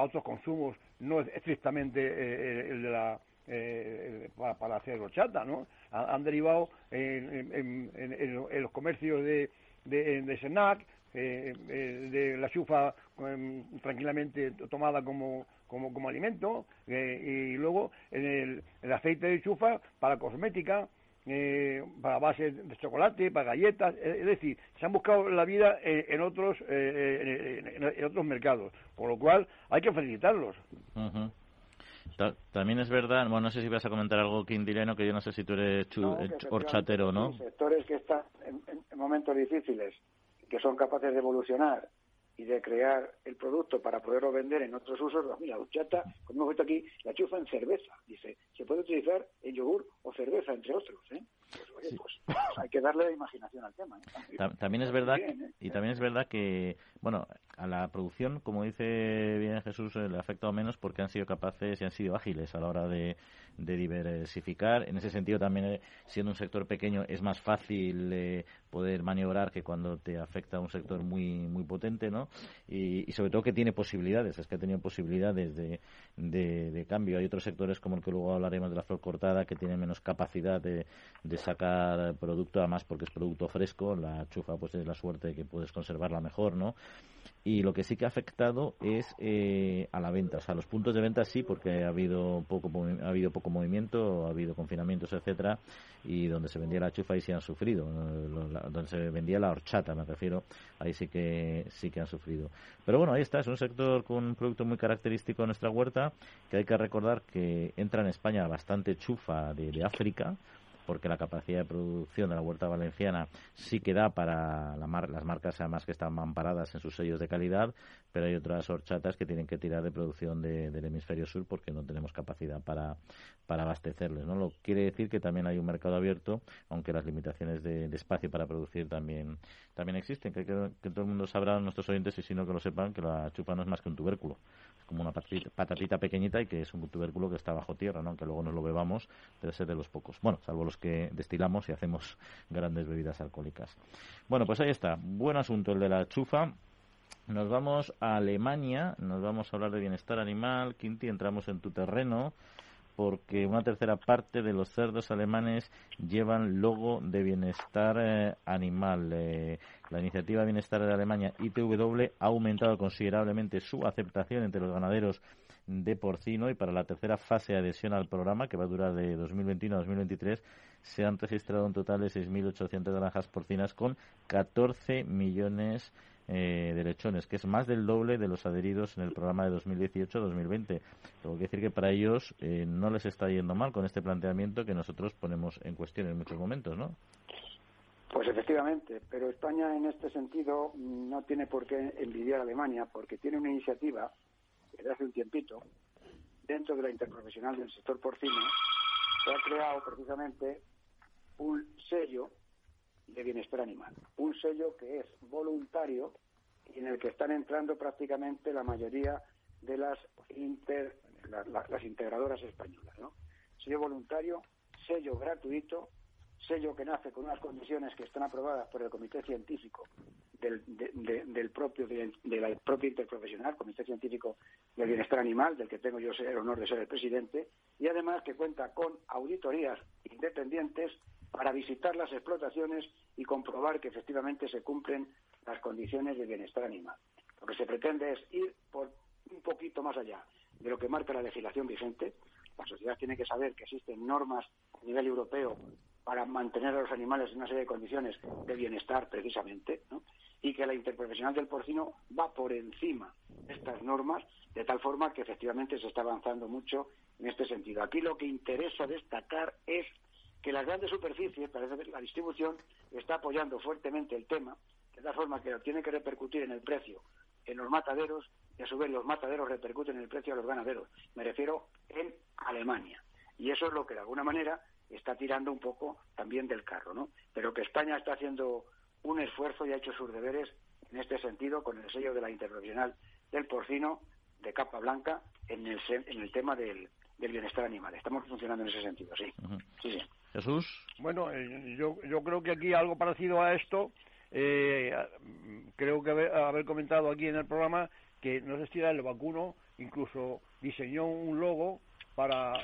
S3: otros consumos, no estrictamente eh, el de la, eh, para, hacer horchata, ¿no? Han, derivado en, en, los comercios de, de, de snack, de la chufa tranquilamente tomada como como, como alimento eh, y luego el, el, aceite de chufa para cosmética, eh, para base de chocolate, para galletas, es decir, se han buscado la vida en, otros en, otros mercados, por lo cual hay que felicitarlos.
S2: También es verdad, bueno, no sé si vas a comentar algo, Quindileno, que yo no sé si tú eres horchatero no.
S4: Sectores que están en momentos difíciles, que son capaces de evolucionar y de crear el producto para poderlo vender en otros usos, mira, la como hemos visto aquí, la chufa en cerveza, dice, se puede utilizar en yogur o cerveza, entre otros. ¿eh? Pues, pues, pues, hay que darle imaginación al tema.
S2: ¿eh? También es verdad, ¿eh? y también es verdad que, bueno, a la producción, como dice bien Jesús, le ha afectado menos porque han sido capaces y han sido ágiles a la hora de, diversificar. En ese sentido, también siendo un sector pequeño, es más fácil poder maniobrar que cuando te afecta un sector muy muy potente, ¿no? Y, sobre todo que tiene posibilidades, es que ha tenido posibilidades de, de, cambio. Hay otros sectores como el que luego hablaremos de la flor cortada que tienen menos capacidad de, de sacar producto, además porque es producto fresco, la chufa pues es la suerte que puedes conservarla mejor, ¿no? y lo que sí que ha afectado es eh, a la venta. O sea, los puntos de venta sí, porque ha habido poco ha habido poco movimiento, ha habido confinamientos, etcétera, y donde se vendía la chufa ahí sí han sufrido. donde se vendía la horchata, me refiero, ahí sí que sí que han sufrido. Pero bueno, ahí está, es un sector con un producto muy característico de nuestra huerta, que hay que recordar que entra en España bastante chufa de África, porque la capacidad de producción de la huerta valenciana sí que da para las marcas además que están amparadas en sus sellos de calidad, pero hay otras horchatas que tienen que tirar de producción del hemisferio sur porque no tenemos capacidad para, para abastecerles. ¿no? Lo quiere decir que también hay un mercado abierto, aunque las limitaciones de, espacio para producir también, también existen, que, que, todo el mundo sabrá, nuestros oyentes, y si no que lo sepan, que la chupa no es más que un tubérculo como una patatita, pequeñita y que es un tubérculo que está bajo tierra, ¿no? aunque luego nos lo bebamos, debe ser de los pocos. Bueno, salvo los que destilamos y hacemos grandes bebidas alcohólicas. Bueno, pues ahí está. Buen asunto el de la chufa. Nos vamos a Alemania, nos vamos a hablar de bienestar animal. Quinti, entramos en tu terreno porque una tercera parte de los cerdos alemanes llevan logo de bienestar eh, animal. Eh, la iniciativa Bienestar de Alemania, ITW, ha aumentado considerablemente su aceptación entre los ganaderos de porcino y para la tercera fase de adhesión al programa, que va a durar de 2021 a 2023, se han registrado un total de 6.800 granjas porcinas con 14 millones eh, de lechones, que es más del doble de los adheridos en el programa de 2018-2020. Tengo que decir que para ellos eh, no les está yendo mal con este planteamiento que nosotros ponemos en cuestión en muchos momentos, ¿no?
S4: Pues efectivamente, pero España en este sentido no tiene por qué envidiar a Alemania porque tiene una iniciativa desde hace un tiempito dentro de la interprofesional del sector porcino se ha creado precisamente un sello de bienestar animal. Un sello que es voluntario y en el que están entrando prácticamente la mayoría de las, las integradoras españolas. ¿no? Sello voluntario, sello gratuito, sello que nace con unas condiciones que están aprobadas por el Comité Científico del, del propio de, la propia interprofesional, Comité Científico del Bienestar Animal, del que tengo yo el honor de ser el presidente, y además que cuenta con auditorías independientes para visitar las explotaciones y comprobar que efectivamente se cumplen las condiciones de bienestar animal. Lo que se pretende es ir por un poquito más allá de lo que marca la legislación vigente. La sociedad tiene que saber que existen normas a nivel europeo para mantener a los animales en una serie de condiciones de bienestar precisamente, y que la interprofesional del porcino va por encima de estas normas, de tal forma que efectivamente se está avanzando mucho en este sentido. Aquí lo que interesa destacar es que las grandes superficies, parece que la distribución está apoyando fuertemente el tema, de tal forma que tiene que repercutir en el precio en los mataderos y a su vez los mataderos repercuten en el precio a los ganaderos. Me refiero en Alemania. Y eso es lo que de alguna manera está tirando un poco también del carro, ¿no? Pero que España está haciendo un esfuerzo y ha hecho sus deberes en este sentido con el sello de la Internacional del Porcino de capa blanca en el, en el tema del, del bienestar animal. Estamos funcionando en ese sentido, sí. sí, sí.
S2: Jesús.
S3: Bueno, eh, yo, yo creo que aquí algo parecido a esto, eh, creo que haber, comentado aquí en el programa que no sé si era el vacuno, incluso diseñó un logo para,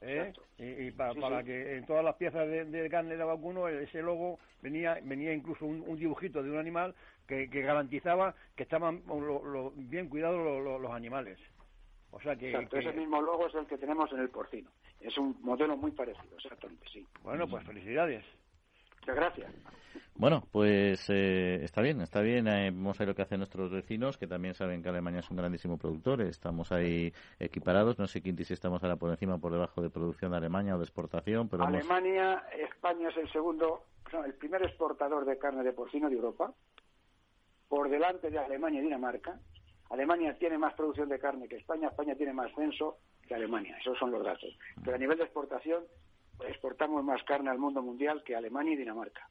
S3: ¿eh? y, para, que en todas las piezas de, carne de vacuno ese logo venía venía incluso un, dibujito de un animal que, garantizaba que estaban bien cuidados los animales
S4: o sea que, ese mismo logo es el que tenemos en el porcino. Es un modelo muy parecido, exactamente, sí.
S3: Bueno, pues felicidades.
S4: Muchas gracias.
S2: Bueno, pues eh, está bien, está bien. Eh, vamos a ver lo que hacen nuestros vecinos, que también saben que Alemania es un grandísimo productor. Estamos ahí equiparados. No sé, Quinti, si estamos ahora por encima o por debajo de producción de Alemania o de exportación. pero
S4: Alemania, España es el segundo, el primer exportador de carne de porcino de Europa, por delante de Alemania y Dinamarca, Alemania tiene más producción de carne que España, España tiene más censo que Alemania, esos son los datos. Pero a nivel de exportación, exportamos más carne al mundo mundial que Alemania y Dinamarca.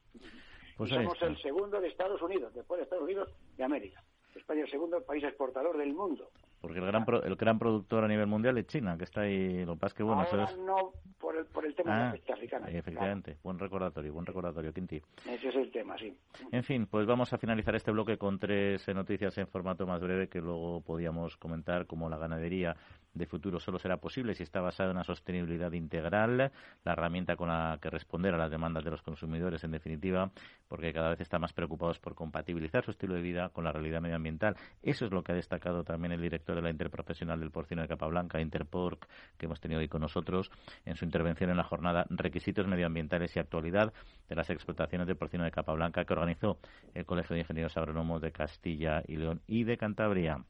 S2: Pues
S4: y somos el segundo de Estados Unidos, después de Estados Unidos y América. España es el segundo país exportador del mundo.
S2: Porque el gran, el gran productor a nivel mundial es China, que está ahí. Lo que pasa que, bueno,
S4: Ahora no por el, por el tema de la peste
S2: ah, africana. Efectivamente, buen recordatorio, buen recordatorio, Quinti.
S4: Ese es el tema, sí.
S2: En fin, pues vamos a finalizar este bloque con tres noticias en formato más breve que luego podíamos comentar, como la ganadería de futuro solo será posible si está basada en una sostenibilidad integral, la herramienta con la que responder a las demandas de los consumidores, en definitiva, porque cada vez están más preocupados por compatibilizar su estilo de vida con la realidad medioambiental. Eso es lo que ha destacado también el director de la Interprofesional del Porcino de Capablanca, Interporc, que hemos tenido hoy con nosotros, en su intervención en la jornada Requisitos Medioambientales y Actualidad de las Explotaciones del Porcino de Capablanca, que organizó el Colegio de Ingenieros Agrónomos de Castilla y León y de Cantabria.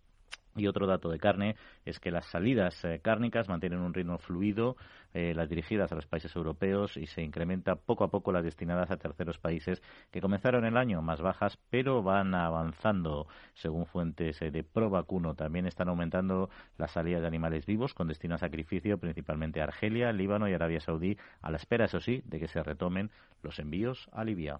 S2: Y otro dato de carne es que las salidas eh, cárnicas mantienen un ritmo fluido, eh, las dirigidas a los países europeos y se incrementa poco a poco las destinadas a terceros países que comenzaron el año más bajas, pero van avanzando según fuentes eh, de Provacuno. También están aumentando las salidas de animales vivos con destino a sacrificio, principalmente a Argelia, Líbano y Arabia Saudí, a la espera, eso sí, de que se retomen los envíos a Libia.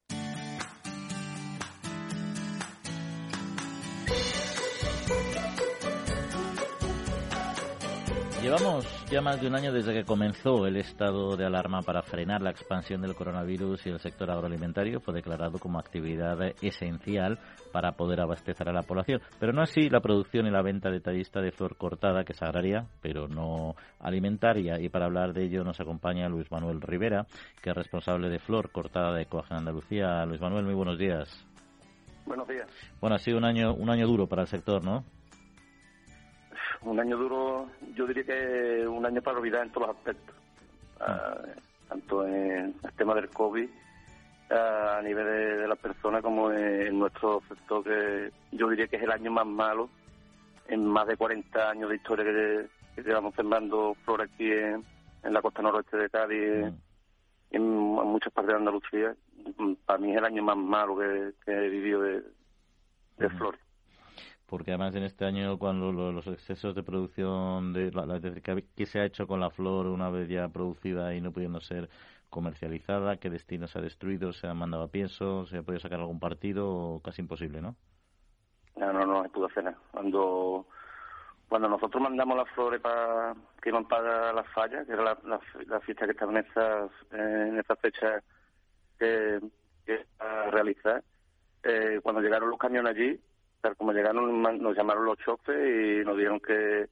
S2: Llevamos ya más de un año desde que comenzó el estado de alarma para frenar la expansión del coronavirus y el sector agroalimentario fue declarado como actividad esencial para poder abastecer a la población. Pero no así la producción y la venta detallista de flor cortada, que es agraria, pero no alimentaria. Y para hablar de ello nos acompaña Luis Manuel Rivera, que es responsable de flor cortada de Coagen Andalucía. Luis Manuel, muy buenos días.
S6: Buenos días.
S2: Bueno, ha sido un año, un año duro para el sector, ¿no?
S6: Un año duro, yo diría que un año para olvidar en todos los aspectos, ah, tanto en el tema del COVID ah, a nivel de, las personas como en nuestro sector, que yo diría que es el año más malo en más de 40 años de historia que, llevamos sembrando flores aquí en, la costa noroeste de Cádiz y en, muchas partes de Andalucía. Para mí es el año más malo que, he vivido de, de flores
S2: porque además en este año cuando los excesos de producción de la, que se ha hecho con la flor una vez ya producida y no pudiendo ser comercializada, qué destino se ha destruido, se ha mandado a pienso, se ha podido sacar algún partido, casi imposible, ¿no?
S6: No, no, no se pudo hacer nada. Cuando cuando nosotros mandamos las flores para que iban para las fallas, que era la, fiesta que estaba en esta, en esta fecha que a realizar, eh, cuando llegaron los camiones allí, tal como llegaron, nos llamaron los chofes y nos dijeron que,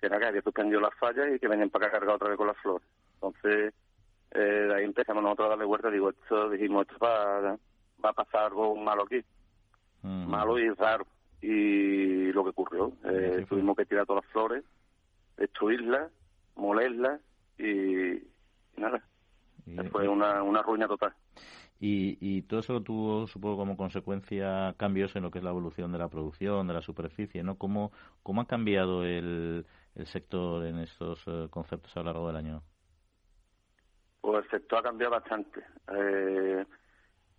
S6: que, que había suspendido las fallas y que venían para acá cargar otra vez con las flores. Entonces, eh, de ahí empezamos nosotros a darle vuelta. Digo, esto, dijimos, esto va, va a pasar algo malo aquí. Malo y raro. Y lo que ocurrió, eh, tuvimos que tirar todas las flores, destruirlas, molerlas y, nada. fue una, una ruina total.
S2: Y, y todo eso tuvo, supongo, como consecuencia cambios en lo que es la evolución de la producción, de la superficie, ¿no? ¿Cómo, cómo ha cambiado el, el sector en estos eh, conceptos a lo largo del año?
S6: Pues el sector ha cambiado bastante. Eh,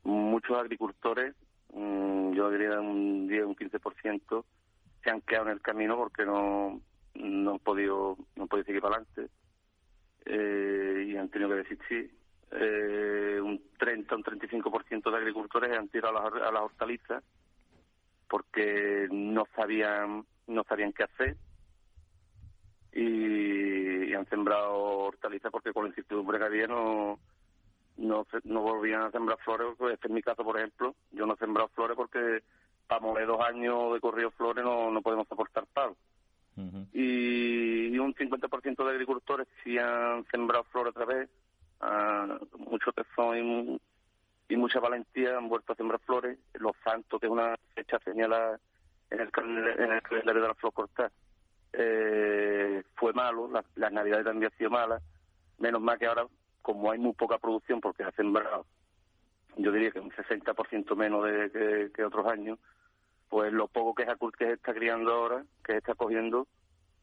S6: muchos agricultores, mm, yo diría un 10, un 15%, se han quedado en el camino porque no, no han podido no han podido seguir para adelante eh, y han tenido que desistir eh, un 30 un 35% de agricultores han tirado a las, a las hortalizas porque no sabían no sabían qué hacer y, han sembrado hortalizas porque con la incertidumbre que había no, no, no volvían a sembrar flores. Pues este es mi caso, por ejemplo. Yo no he sembrado flores porque para mover dos años de corrido flores no, no podemos soportar pago. y, y, un 50% de agricultores sí han sembrado flores otra vez mucho tesón y, mucha valentía han vuelto a sembrar flores. Los Santos, que es una fecha señala en el, en calendario de la flor cortada, eh, fue malo, las navidades también han sido malas, menos mal que ahora, como hay muy poca producción porque ha sembrado, yo diría que un 60% menos de, que, otros años, pues lo poco que, que se está criando ahora, que se está cogiendo,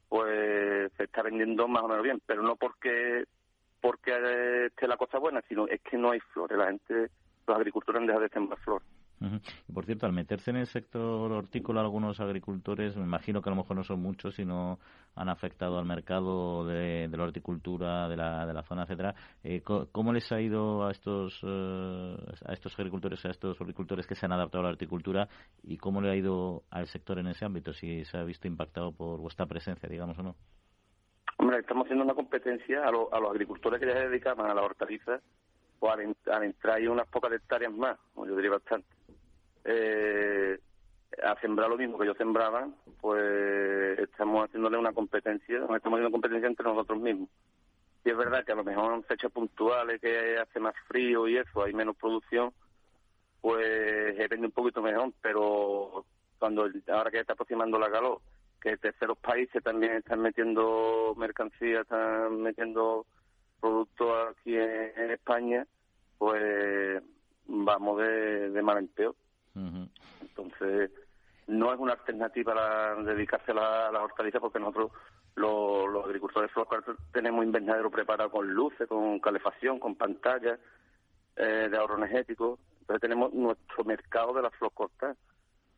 S6: pues se está vendiendo más o menos bien, pero no porque porque esté la cosa buena, sino es que no hay flores, la gente, los agricultores han dejado de sembrar flores.
S2: Por cierto, al meterse en el sector hortícola, algunos agricultores, me imagino que a lo mejor no son muchos, sino han afectado al mercado de, la horticultura de la, de la zona, etcétera. Eh, ¿Cómo les ha ido a estos eh, a estos agricultores, a estos horticultores que se han adaptado a la horticultura y cómo le ha ido al sector en ese ámbito? Si se ha visto impactado por vuestra presencia, digamos o no.
S6: Hombre, estamos haciendo una competencia a, a los agricultores que ya se dedican a la hortaliza, pues al, entrar ahí unas pocas hectáreas más, yo diría bastante eh, a sembrar lo mismo que yo sembraba, pues estamos haciéndole una competencia, estamos haciendo competencia entre nosotros mismos. Y es verdad que a lo mejor en fechas puntuales que hace más frío y eso, hay menos producción, pues depende un poquito mejor, pero cuando ahora que está aproximando la calor, que terceros países también están metiendo mercancía, están metiendo productos aquí en, España, pues vamos de, de mal en peor. Entonces, no es una alternativa la, dedicarse a la, hortaliza porque nosotros los, agricultores de tenemos invernadero preparado con luces, con calefacción, con pantallas eh, de ahorro energético. Entonces tenemos nuestro mercado de las flor cortas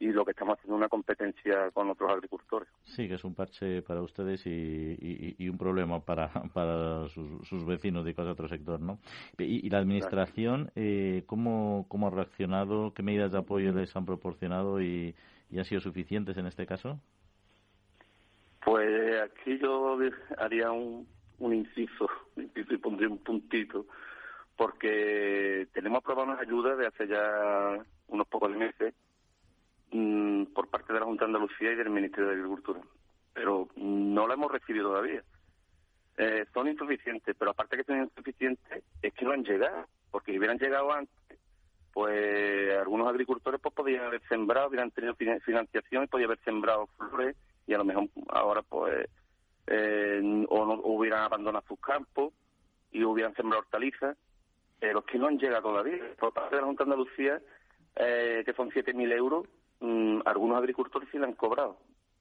S6: y lo que estamos haciendo es una competencia con otros agricultores.
S2: Sí, que es un parche para ustedes y, un problema para, para sus, vecinos de otro sector, ¿no? Y, la administración, eh, ¿cómo, ¿cómo ha reaccionado? ¿Qué medidas de apoyo les han proporcionado y, han sido suficientes en este caso?
S6: Pues aquí yo haría un, un inciso, y pondría un puntito, porque tenemos aprobado unas ayudas de hace ya unos pocos meses Mm, por parte de la Junta de Andalucía y del Ministerio de Agricultura, pero no la hemos recibido todavía. Eh, son insuficientes, pero aparte que son insuficientes, es que no han llegado, porque si hubieran llegado antes, pues algunos agricultores pues podían haber sembrado, hubieran tenido financiación y podían haber sembrado flores y a lo mejor ahora pues eh, o no hubieran abandonado sus campos y hubieran sembrado hortalizas, pero es que no han llegado todavía. Por parte de la Junta de Andalucía, eh, que son 7.000 euros, Mm, algunos agricultores sí le han cobrado,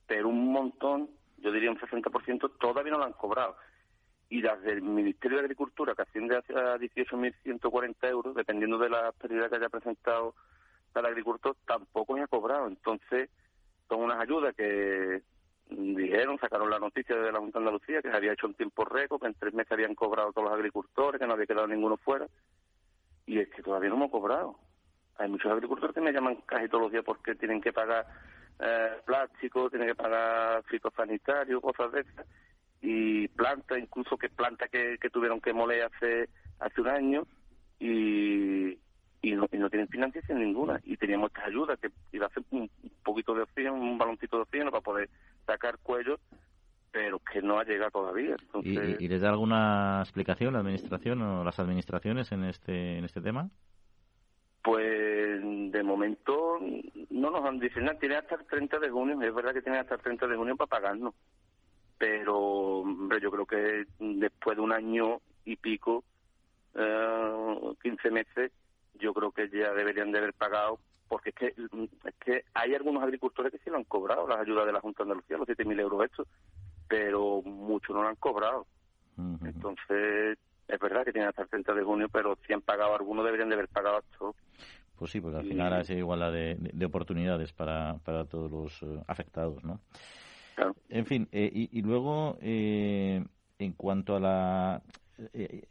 S6: pero un montón, yo diría un 60%, todavía no lo han cobrado. Y desde el Ministerio de Agricultura, que asciende a 18.140 euros, dependiendo de la pérdida que haya presentado el agricultor, tampoco se ha cobrado. Entonces, son unas ayudas que dijeron, sacaron la noticia de la Junta de Andalucía, que se había hecho un tiempo récord, que en tres meses habían cobrado todos los agricultores, que no había quedado ninguno fuera. Y es que todavía no hemos cobrado. Hay muchos agricultores que me llaman casi todos los días porque tienen que pagar eh, plástico, tienen que pagar fitosanitario, cosas de esas, y plantas, incluso que plantas que, tuvieron que moler hace, hace un año y, y, no, y no tienen financiación ninguna. Y teníamos estas ayudas que iba a hacer un, poquito de oxígeno, un baloncito de oxígeno para poder sacar cuello pero que no ha llegado todavía.
S2: ¿Y, ¿Y, les da alguna explicación la administración o las administraciones en este en este tema?
S6: Pues de momento no nos han dicho nada, tiene hasta el 30 de junio, es verdad que tiene hasta el 30 de junio para pagarnos, pero hombre, yo creo que después de un año y pico, eh, 15 meses, yo creo que ya deberían de haber pagado, porque es que, es que hay algunos agricultores que sí lo han cobrado, las ayudas de la Junta de Andalucía, los 7.000 euros estos, pero muchos no lo han cobrado. Entonces, es verdad que tiene hasta el 30 de junio, pero si han pagado algunos deberían de haber pagado esto.
S2: Pues sí, porque al final hay igualdad de, de, oportunidades para, para todos los eh, afectados, ¿no? Claro. En fin, eh, y, luego, eh, en cuanto a la eh,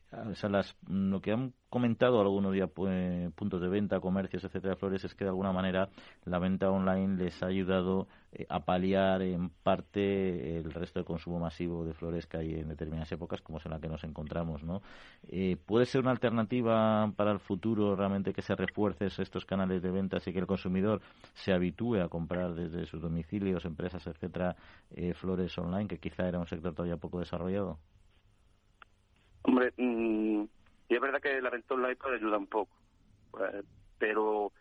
S2: las, lo que han comentado algunos días pues, puntos de venta, comercios, etcétera, flores, es que de alguna manera la venta online les ha ayudado eh, a paliar en parte el resto de consumo masivo de flores que hay en determinadas épocas, como es en la que nos encontramos, ¿no? Eh, ¿Puede ser una alternativa para el futuro realmente que se refuercen estos canales de ventas y que el consumidor se habitúe a comprar desde sus domicilios, empresas, etcétera, flores online, que quizá era un sector todavía poco desarrollado?
S6: Hombre, mm, y es verdad que la venta online puede ayudar un poco, pues, pero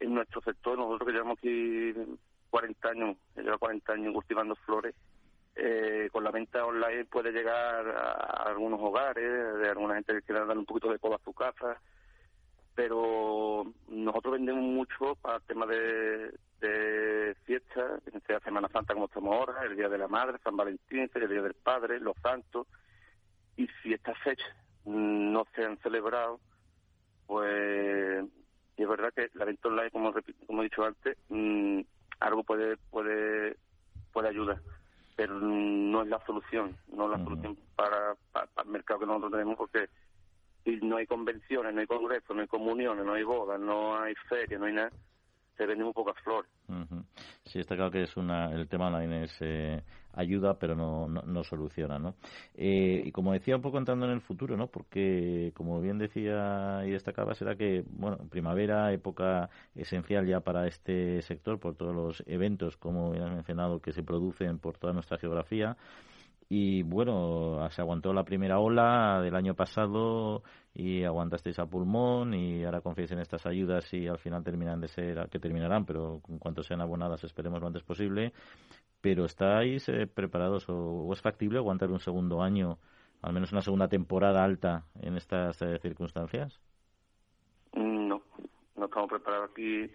S6: en nuestro sector, nosotros que llevamos aquí 40 años, lleva 40 años cultivando flores, eh, con la venta online puede llegar a, algunos hogares, de alguna gente que quiera dar un poquito de coba a su casa, pero nosotros vendemos mucho para el tema de, de fiestas, sea Semana Santa como estamos ahora, el Día de la Madre, San Valentín, el Día del Padre, los Santos, y si estas fechas no se han celebrado, pues es verdad que la venta online, como, como he dicho antes, mm, algo puede puede puede ayudar pero no es la solución, no es la solución para, para, el mercado que nosotros tenemos porque si no hay convenciones, no hay congresos, no hay comuniones, no hay bodas, no hay ferias, no hay nada, se venden muy pocas flores.
S2: Sí, está claro que es una, el tema online es eh, ayuda, pero no, no, soluciona, ¿no? Eh, y como decía, un poco entrando en el futuro, ¿no? Porque, como bien decía y destacaba, será que, bueno, primavera, época esencial ya para este sector, por todos los eventos, como bien has mencionado, que se producen por toda nuestra geografía. Y bueno, se aguantó la primera ola del año pasado y aguantasteis a pulmón y ahora confiáis en estas ayudas y al final terminan de ser, que terminarán, pero en cuanto sean abonadas esperemos lo antes posible. Pero ¿estáis eh, preparados o, es factible aguantar un segundo año, al menos una segunda temporada alta en estas eh, circunstancias?
S6: No, no estamos preparados aquí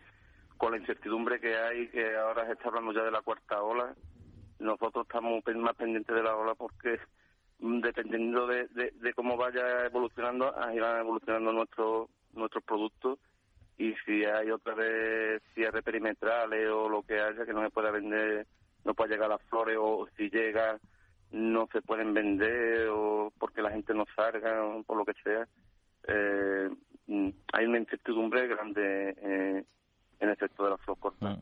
S6: con la incertidumbre que hay, que ahora se está hablando ya de la cuarta ola nosotros estamos más pendientes de la ola porque mm, dependiendo de, cómo vaya evolucionando, van evolucionando nuestros nuestros productos y si hay otra vez cierres perimetrales o lo que haya que no se pueda vender, no pueda llegar las flores o si llega no se pueden vender o porque la gente no salga o por lo que sea, eh, mm, hay una incertidumbre grande eh, en el sector de la flor corta.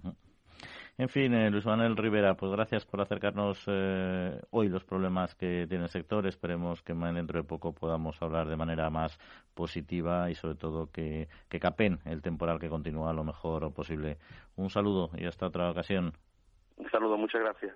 S2: En fin, eh, Luis Manuel Rivera, pues gracias por acercarnos eh, hoy los problemas que tiene el sector. Esperemos que dentro de poco podamos hablar de manera más positiva y sobre todo que, que capen el temporal que continúa lo mejor posible. Un saludo y hasta otra ocasión.
S6: Un saludo, muchas gracias.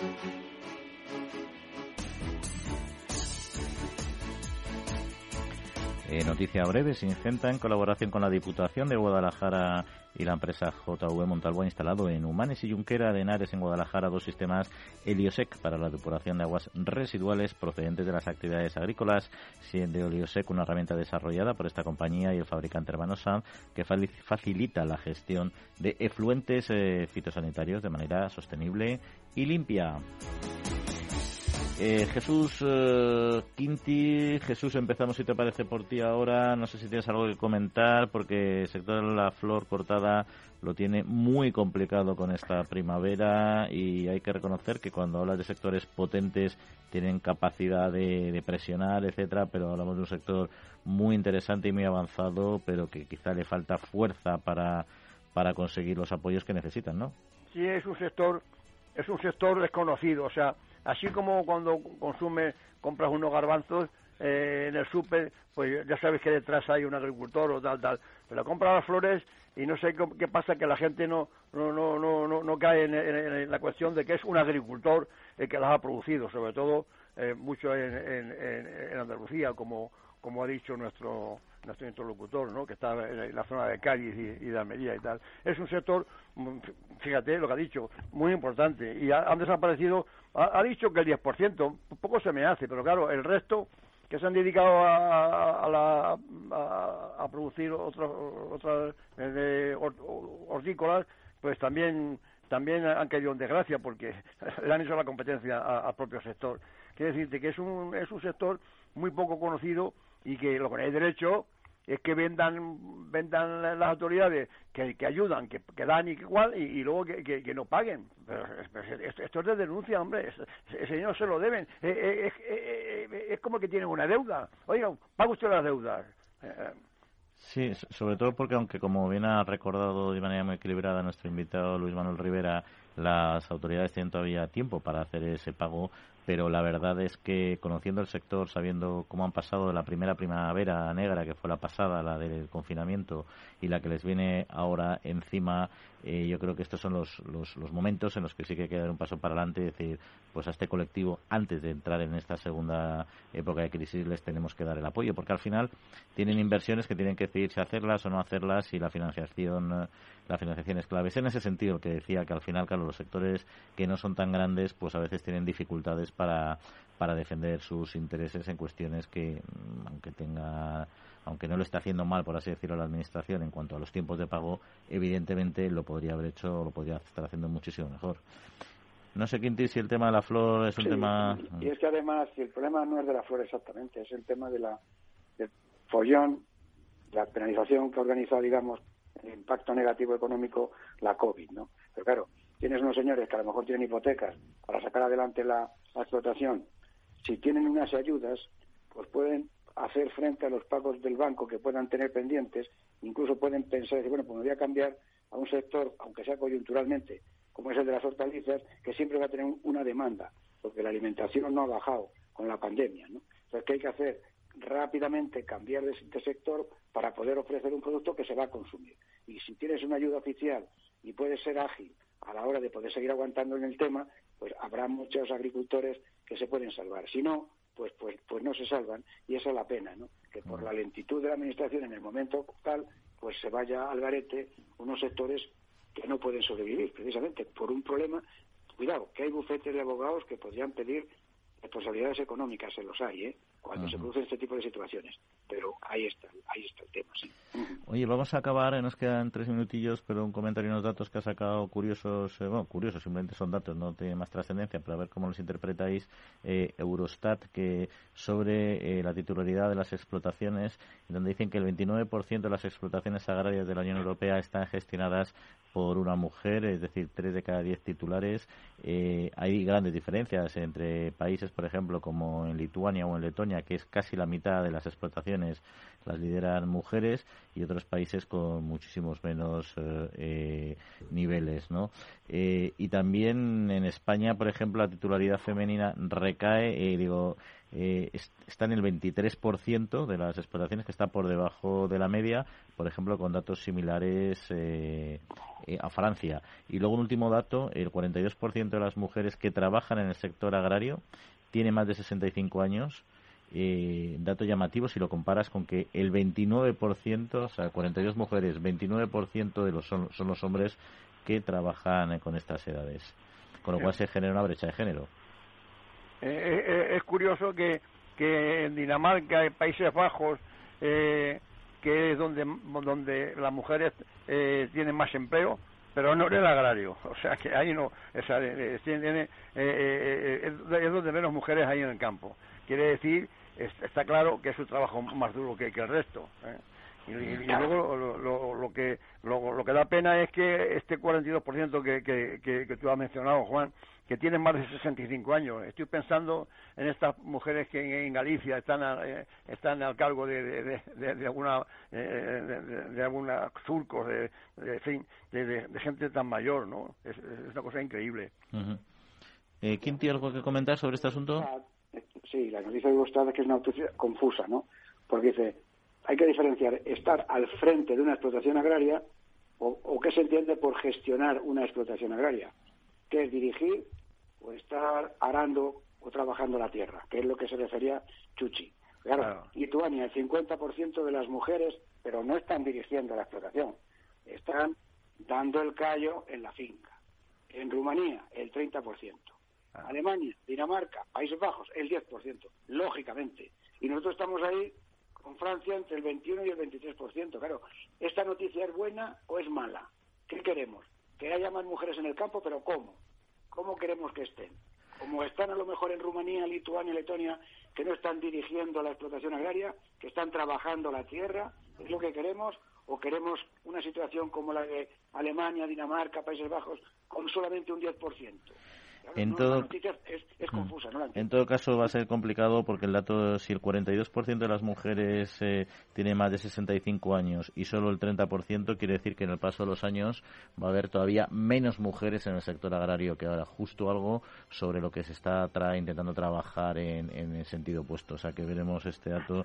S7: thank you
S2: Eh, noticia breve, Singenta, en colaboración con la Diputación de Guadalajara y la empresa JV Montalvo, ha instalado en Humanes y Junquera de Henares, en Guadalajara, dos sistemas Heliosec para la depuración de aguas residuales procedentes de las actividades agrícolas, siendo Heliosec una herramienta desarrollada por esta compañía y el fabricante hermano Sam, que facilita la gestión de efluentes eh, fitosanitarios de manera sostenible y limpia. Eh, Jesús eh, Quinti, Jesús, empezamos si te parece por ti ahora. No sé si tienes algo que comentar, porque el sector de la flor cortada lo tiene muy complicado con esta primavera y hay que reconocer que cuando hablas de sectores potentes tienen capacidad de, presionar, etcétera, pero hablamos de un sector muy interesante y muy avanzado, pero que quizá le falta fuerza para, para conseguir los apoyos que necesitan, ¿no?
S3: Sí, es un sector, es un sector desconocido, o sea Así como cuando consume, compras unos garbanzos eh, en el súper, pues ya sabes que detrás hay un agricultor o tal, tal. Pero compras las flores y no sé qué pasa que la gente no no no no no, cae en, la cuestión de que es un agricultor el que las ha producido, sobre todo eh, mucho en, en, Andalucía, como como ha dicho nuestro nuestro interlocutor, ¿no? que está en la zona de Cádiz y, de Almería y tal. Es un sector, mm, fíjate lo que ha dicho, muy importante. Y han desaparecido, ha, dicho que el 10%, poco se me hace, pero claro, el resto que se han dedicado a, a, a, producir otras otras eh, hortícolas, pues también también han caído en desgracia porque le han hecho la competencia al propio sector. Quiero decirte que es un, es un sector muy poco conocido y que lo que hay derecho es que vendan vendan las autoridades que, que ayudan, que, dan y que igual, y, luego que, que, no paguen. Pero esto, es de denuncia, hombre. Ese no se lo deben. Es, es, como que tienen una deuda. Oigan, paga usted las deudas.
S2: Sí, sobre todo porque aunque como bien ha recordado de manera muy equilibrada nuestro invitado Luis Manuel Rivera, las autoridades tienen todavía tiempo para hacer ese pago, pero la verdad es que conociendo el sector, sabiendo cómo han pasado de la primera primavera negra, que fue la pasada, la del confinamiento, y la que les viene ahora encima, eh, yo creo que estos son los, los, momentos en los que sí que hay que dar un paso para adelante y decir, pues a este colectivo, antes de entrar en esta segunda época de crisis, les tenemos que dar el apoyo, porque al final tienen inversiones que tienen que decidir si hacerlas o no hacerlas y la financiación la financiación es clave. Es en ese sentido que decía que al final, claro, los sectores que no son tan grandes, pues a veces tienen dificultades para, para defender sus intereses en cuestiones que, aunque tenga aunque no lo esté haciendo mal, por así decirlo, la Administración en cuanto a los tiempos de pago, evidentemente lo podría haber hecho o lo podría estar haciendo muchísimo mejor. No sé, Quinti, si el tema de la flor es un tema...
S4: Y es que además, el problema no es de la flor exactamente, es el tema de la, del follón, la penalización que ha organizado, digamos, el impacto negativo económico la COVID, ¿no? Pero claro, tienes unos señores que a lo mejor tienen hipotecas para sacar adelante la, explotación. Si tienen unas ayudas, pues pueden hacer frente a los pagos del banco que puedan tener pendientes, incluso pueden pensar, bueno, pues me voy a cambiar a un sector, aunque sea coyunturalmente, como es el de las hortalizas, que siempre va a tener una demanda, porque la alimentación no ha bajado con la pandemia, ¿no? Entonces, ¿qué hay que hacer? rápidamente cambiar de, sector para poder ofrecer un producto que se va a consumir. Y si tienes una ayuda oficial y puedes ser ágil a la hora de poder seguir aguantando en el tema, pues habrá muchos agricultores que se pueden salvar. Si no, pues, pues, pues no se salvan y esa es la pena, ¿no? Que por la lentitud de la administración en el momento tal, pues se vaya al garete unos sectores que no pueden sobrevivir, precisamente por un problema. Cuidado, que hay bufetes de abogados que podrían pedir responsabilidades económicas, se los hay, ¿eh? Cuando se producen este tipo de situaciones. Pero ahí está, ahí está el tema, sí.
S2: Oye, vamos a acabar, eh, nos quedan tres minutillos, pero un comentario y unos datos que ha sacado curiosos, eh, bueno, curiosos, simplemente son datos, no tiene más trascendencia, pero a ver cómo los interpretáis, eh, Eurostat, que sobre la titularidad de las explotaciones, donde dicen que el 29% de las explotaciones agrarias de la Unión Europea están gestionadas por una mujer, es decir, tres de cada diez titulares. hay grandes diferencias entre países, por ejemplo, como en Lituania o en Letonia, que es casi la mitad de las explotaciones las lideran mujeres y otros países con muchísimos menos eh, eh, niveles, ¿no? Eh, y también en España, por ejemplo, la titularidad femenina recae, digo, está en el 23% de las explotaciones, que está por debajo de la media, por ejemplo, con datos similares a Francia. Y luego un último dato, el 42% de las mujeres que trabajan en el sector agrario tiene más de 65 años eh, dato llamativo si lo comparas con que el 29%, o sea, 42 mujeres, 29% de los son, los hombres que trabajan con estas edades. Con lo cual se genera una brecha de género.
S3: Eh, eh, es curioso que, que en Dinamarca, en Países Bajos, que es donde, donde las mujeres tienen más empleo, pero no en el agrario. O sea, que ahí no. es, es donde menos mujeres hay en el campo. Quiere decir está claro que es un trabajo más duro que, el resto. ¿eh? Y, luego lo, lo, que lo, que da pena es que este 42% que, que, que, tú has mencionado, Juan, que tienen más de 65 años. Estoy pensando en estas mujeres que en, Galicia están eh, están al cargo de, de, de, de alguna eh, de, alguna surcos, de, de, fin, de, gente tan mayor, ¿no? Es, una cosa increíble.
S2: ¿Quién tiene algo que comentar sobre este asunto?
S4: Sí, la noticia de Gustavo que es una noticia confusa, ¿no? Porque dice, hay que diferenciar estar al frente de una explotación agraria o, qué se entiende por gestionar una explotación agraria, que es dirigir o estar arando o trabajando la tierra, que es lo que se refería Chuchi. Claro, Lituania, el 50% de las mujeres, pero no están dirigiendo la explotación, están dando el callo en la finca. En Rumanía, el 30%. Ah. Alemania, Dinamarca, Países Bajos, el 10%, lógicamente. Y nosotros estamos ahí con Francia entre el 21 y el 23%. Claro, ¿esta noticia es buena o es mala? ¿Qué queremos? Que haya más mujeres en el campo, pero ¿cómo? ¿Cómo queremos que estén? Como están a lo mejor en Rumanía, Lituania, Letonia, que no están dirigiendo la explotación agraria, que están trabajando la tierra, ¿es lo que queremos? ¿O queremos una situación como la de Alemania, Dinamarca, Países Bajos, con solamente un 10%?
S2: En todo,
S4: es,
S2: mm.
S4: confusa, ¿no?
S2: En todo caso va a ser complicado porque el dato, si el 42% de las mujeres eh, tiene más de 65 años y solo el 30%, quiere decir que en el paso de los años va a haber todavía menos mujeres en el sector agrario que ahora. Justo algo sobre lo que se está intentando trabajar en, en el sentido opuesto. O sea que veremos este dato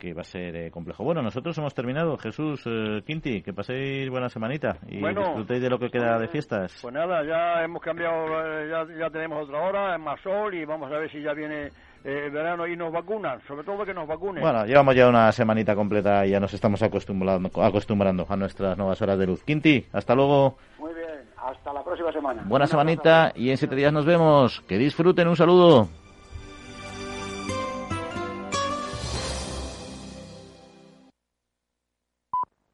S2: que va a ser eh, complejo. Bueno, nosotros hemos terminado. Jesús, eh, Quinti, que paséis buena semanita y disfrutéis de lo que queda de fiestas.
S3: Pues nada, ya hemos cambiado, eh, ya, ya tenemos otra hora, es más sol y vamos a ver si ya viene el verano y nos vacunan, sobre todo que nos vacunen.
S2: Bueno, llevamos ya una semanita completa y ya nos estamos acostumbrando, acostumbrando a nuestras nuevas horas de luz. Quinti, hasta luego.
S4: Muy bien, hasta la próxima semana.
S2: Buena semanita y en siete días nos vemos. Que disfruten, un saludo.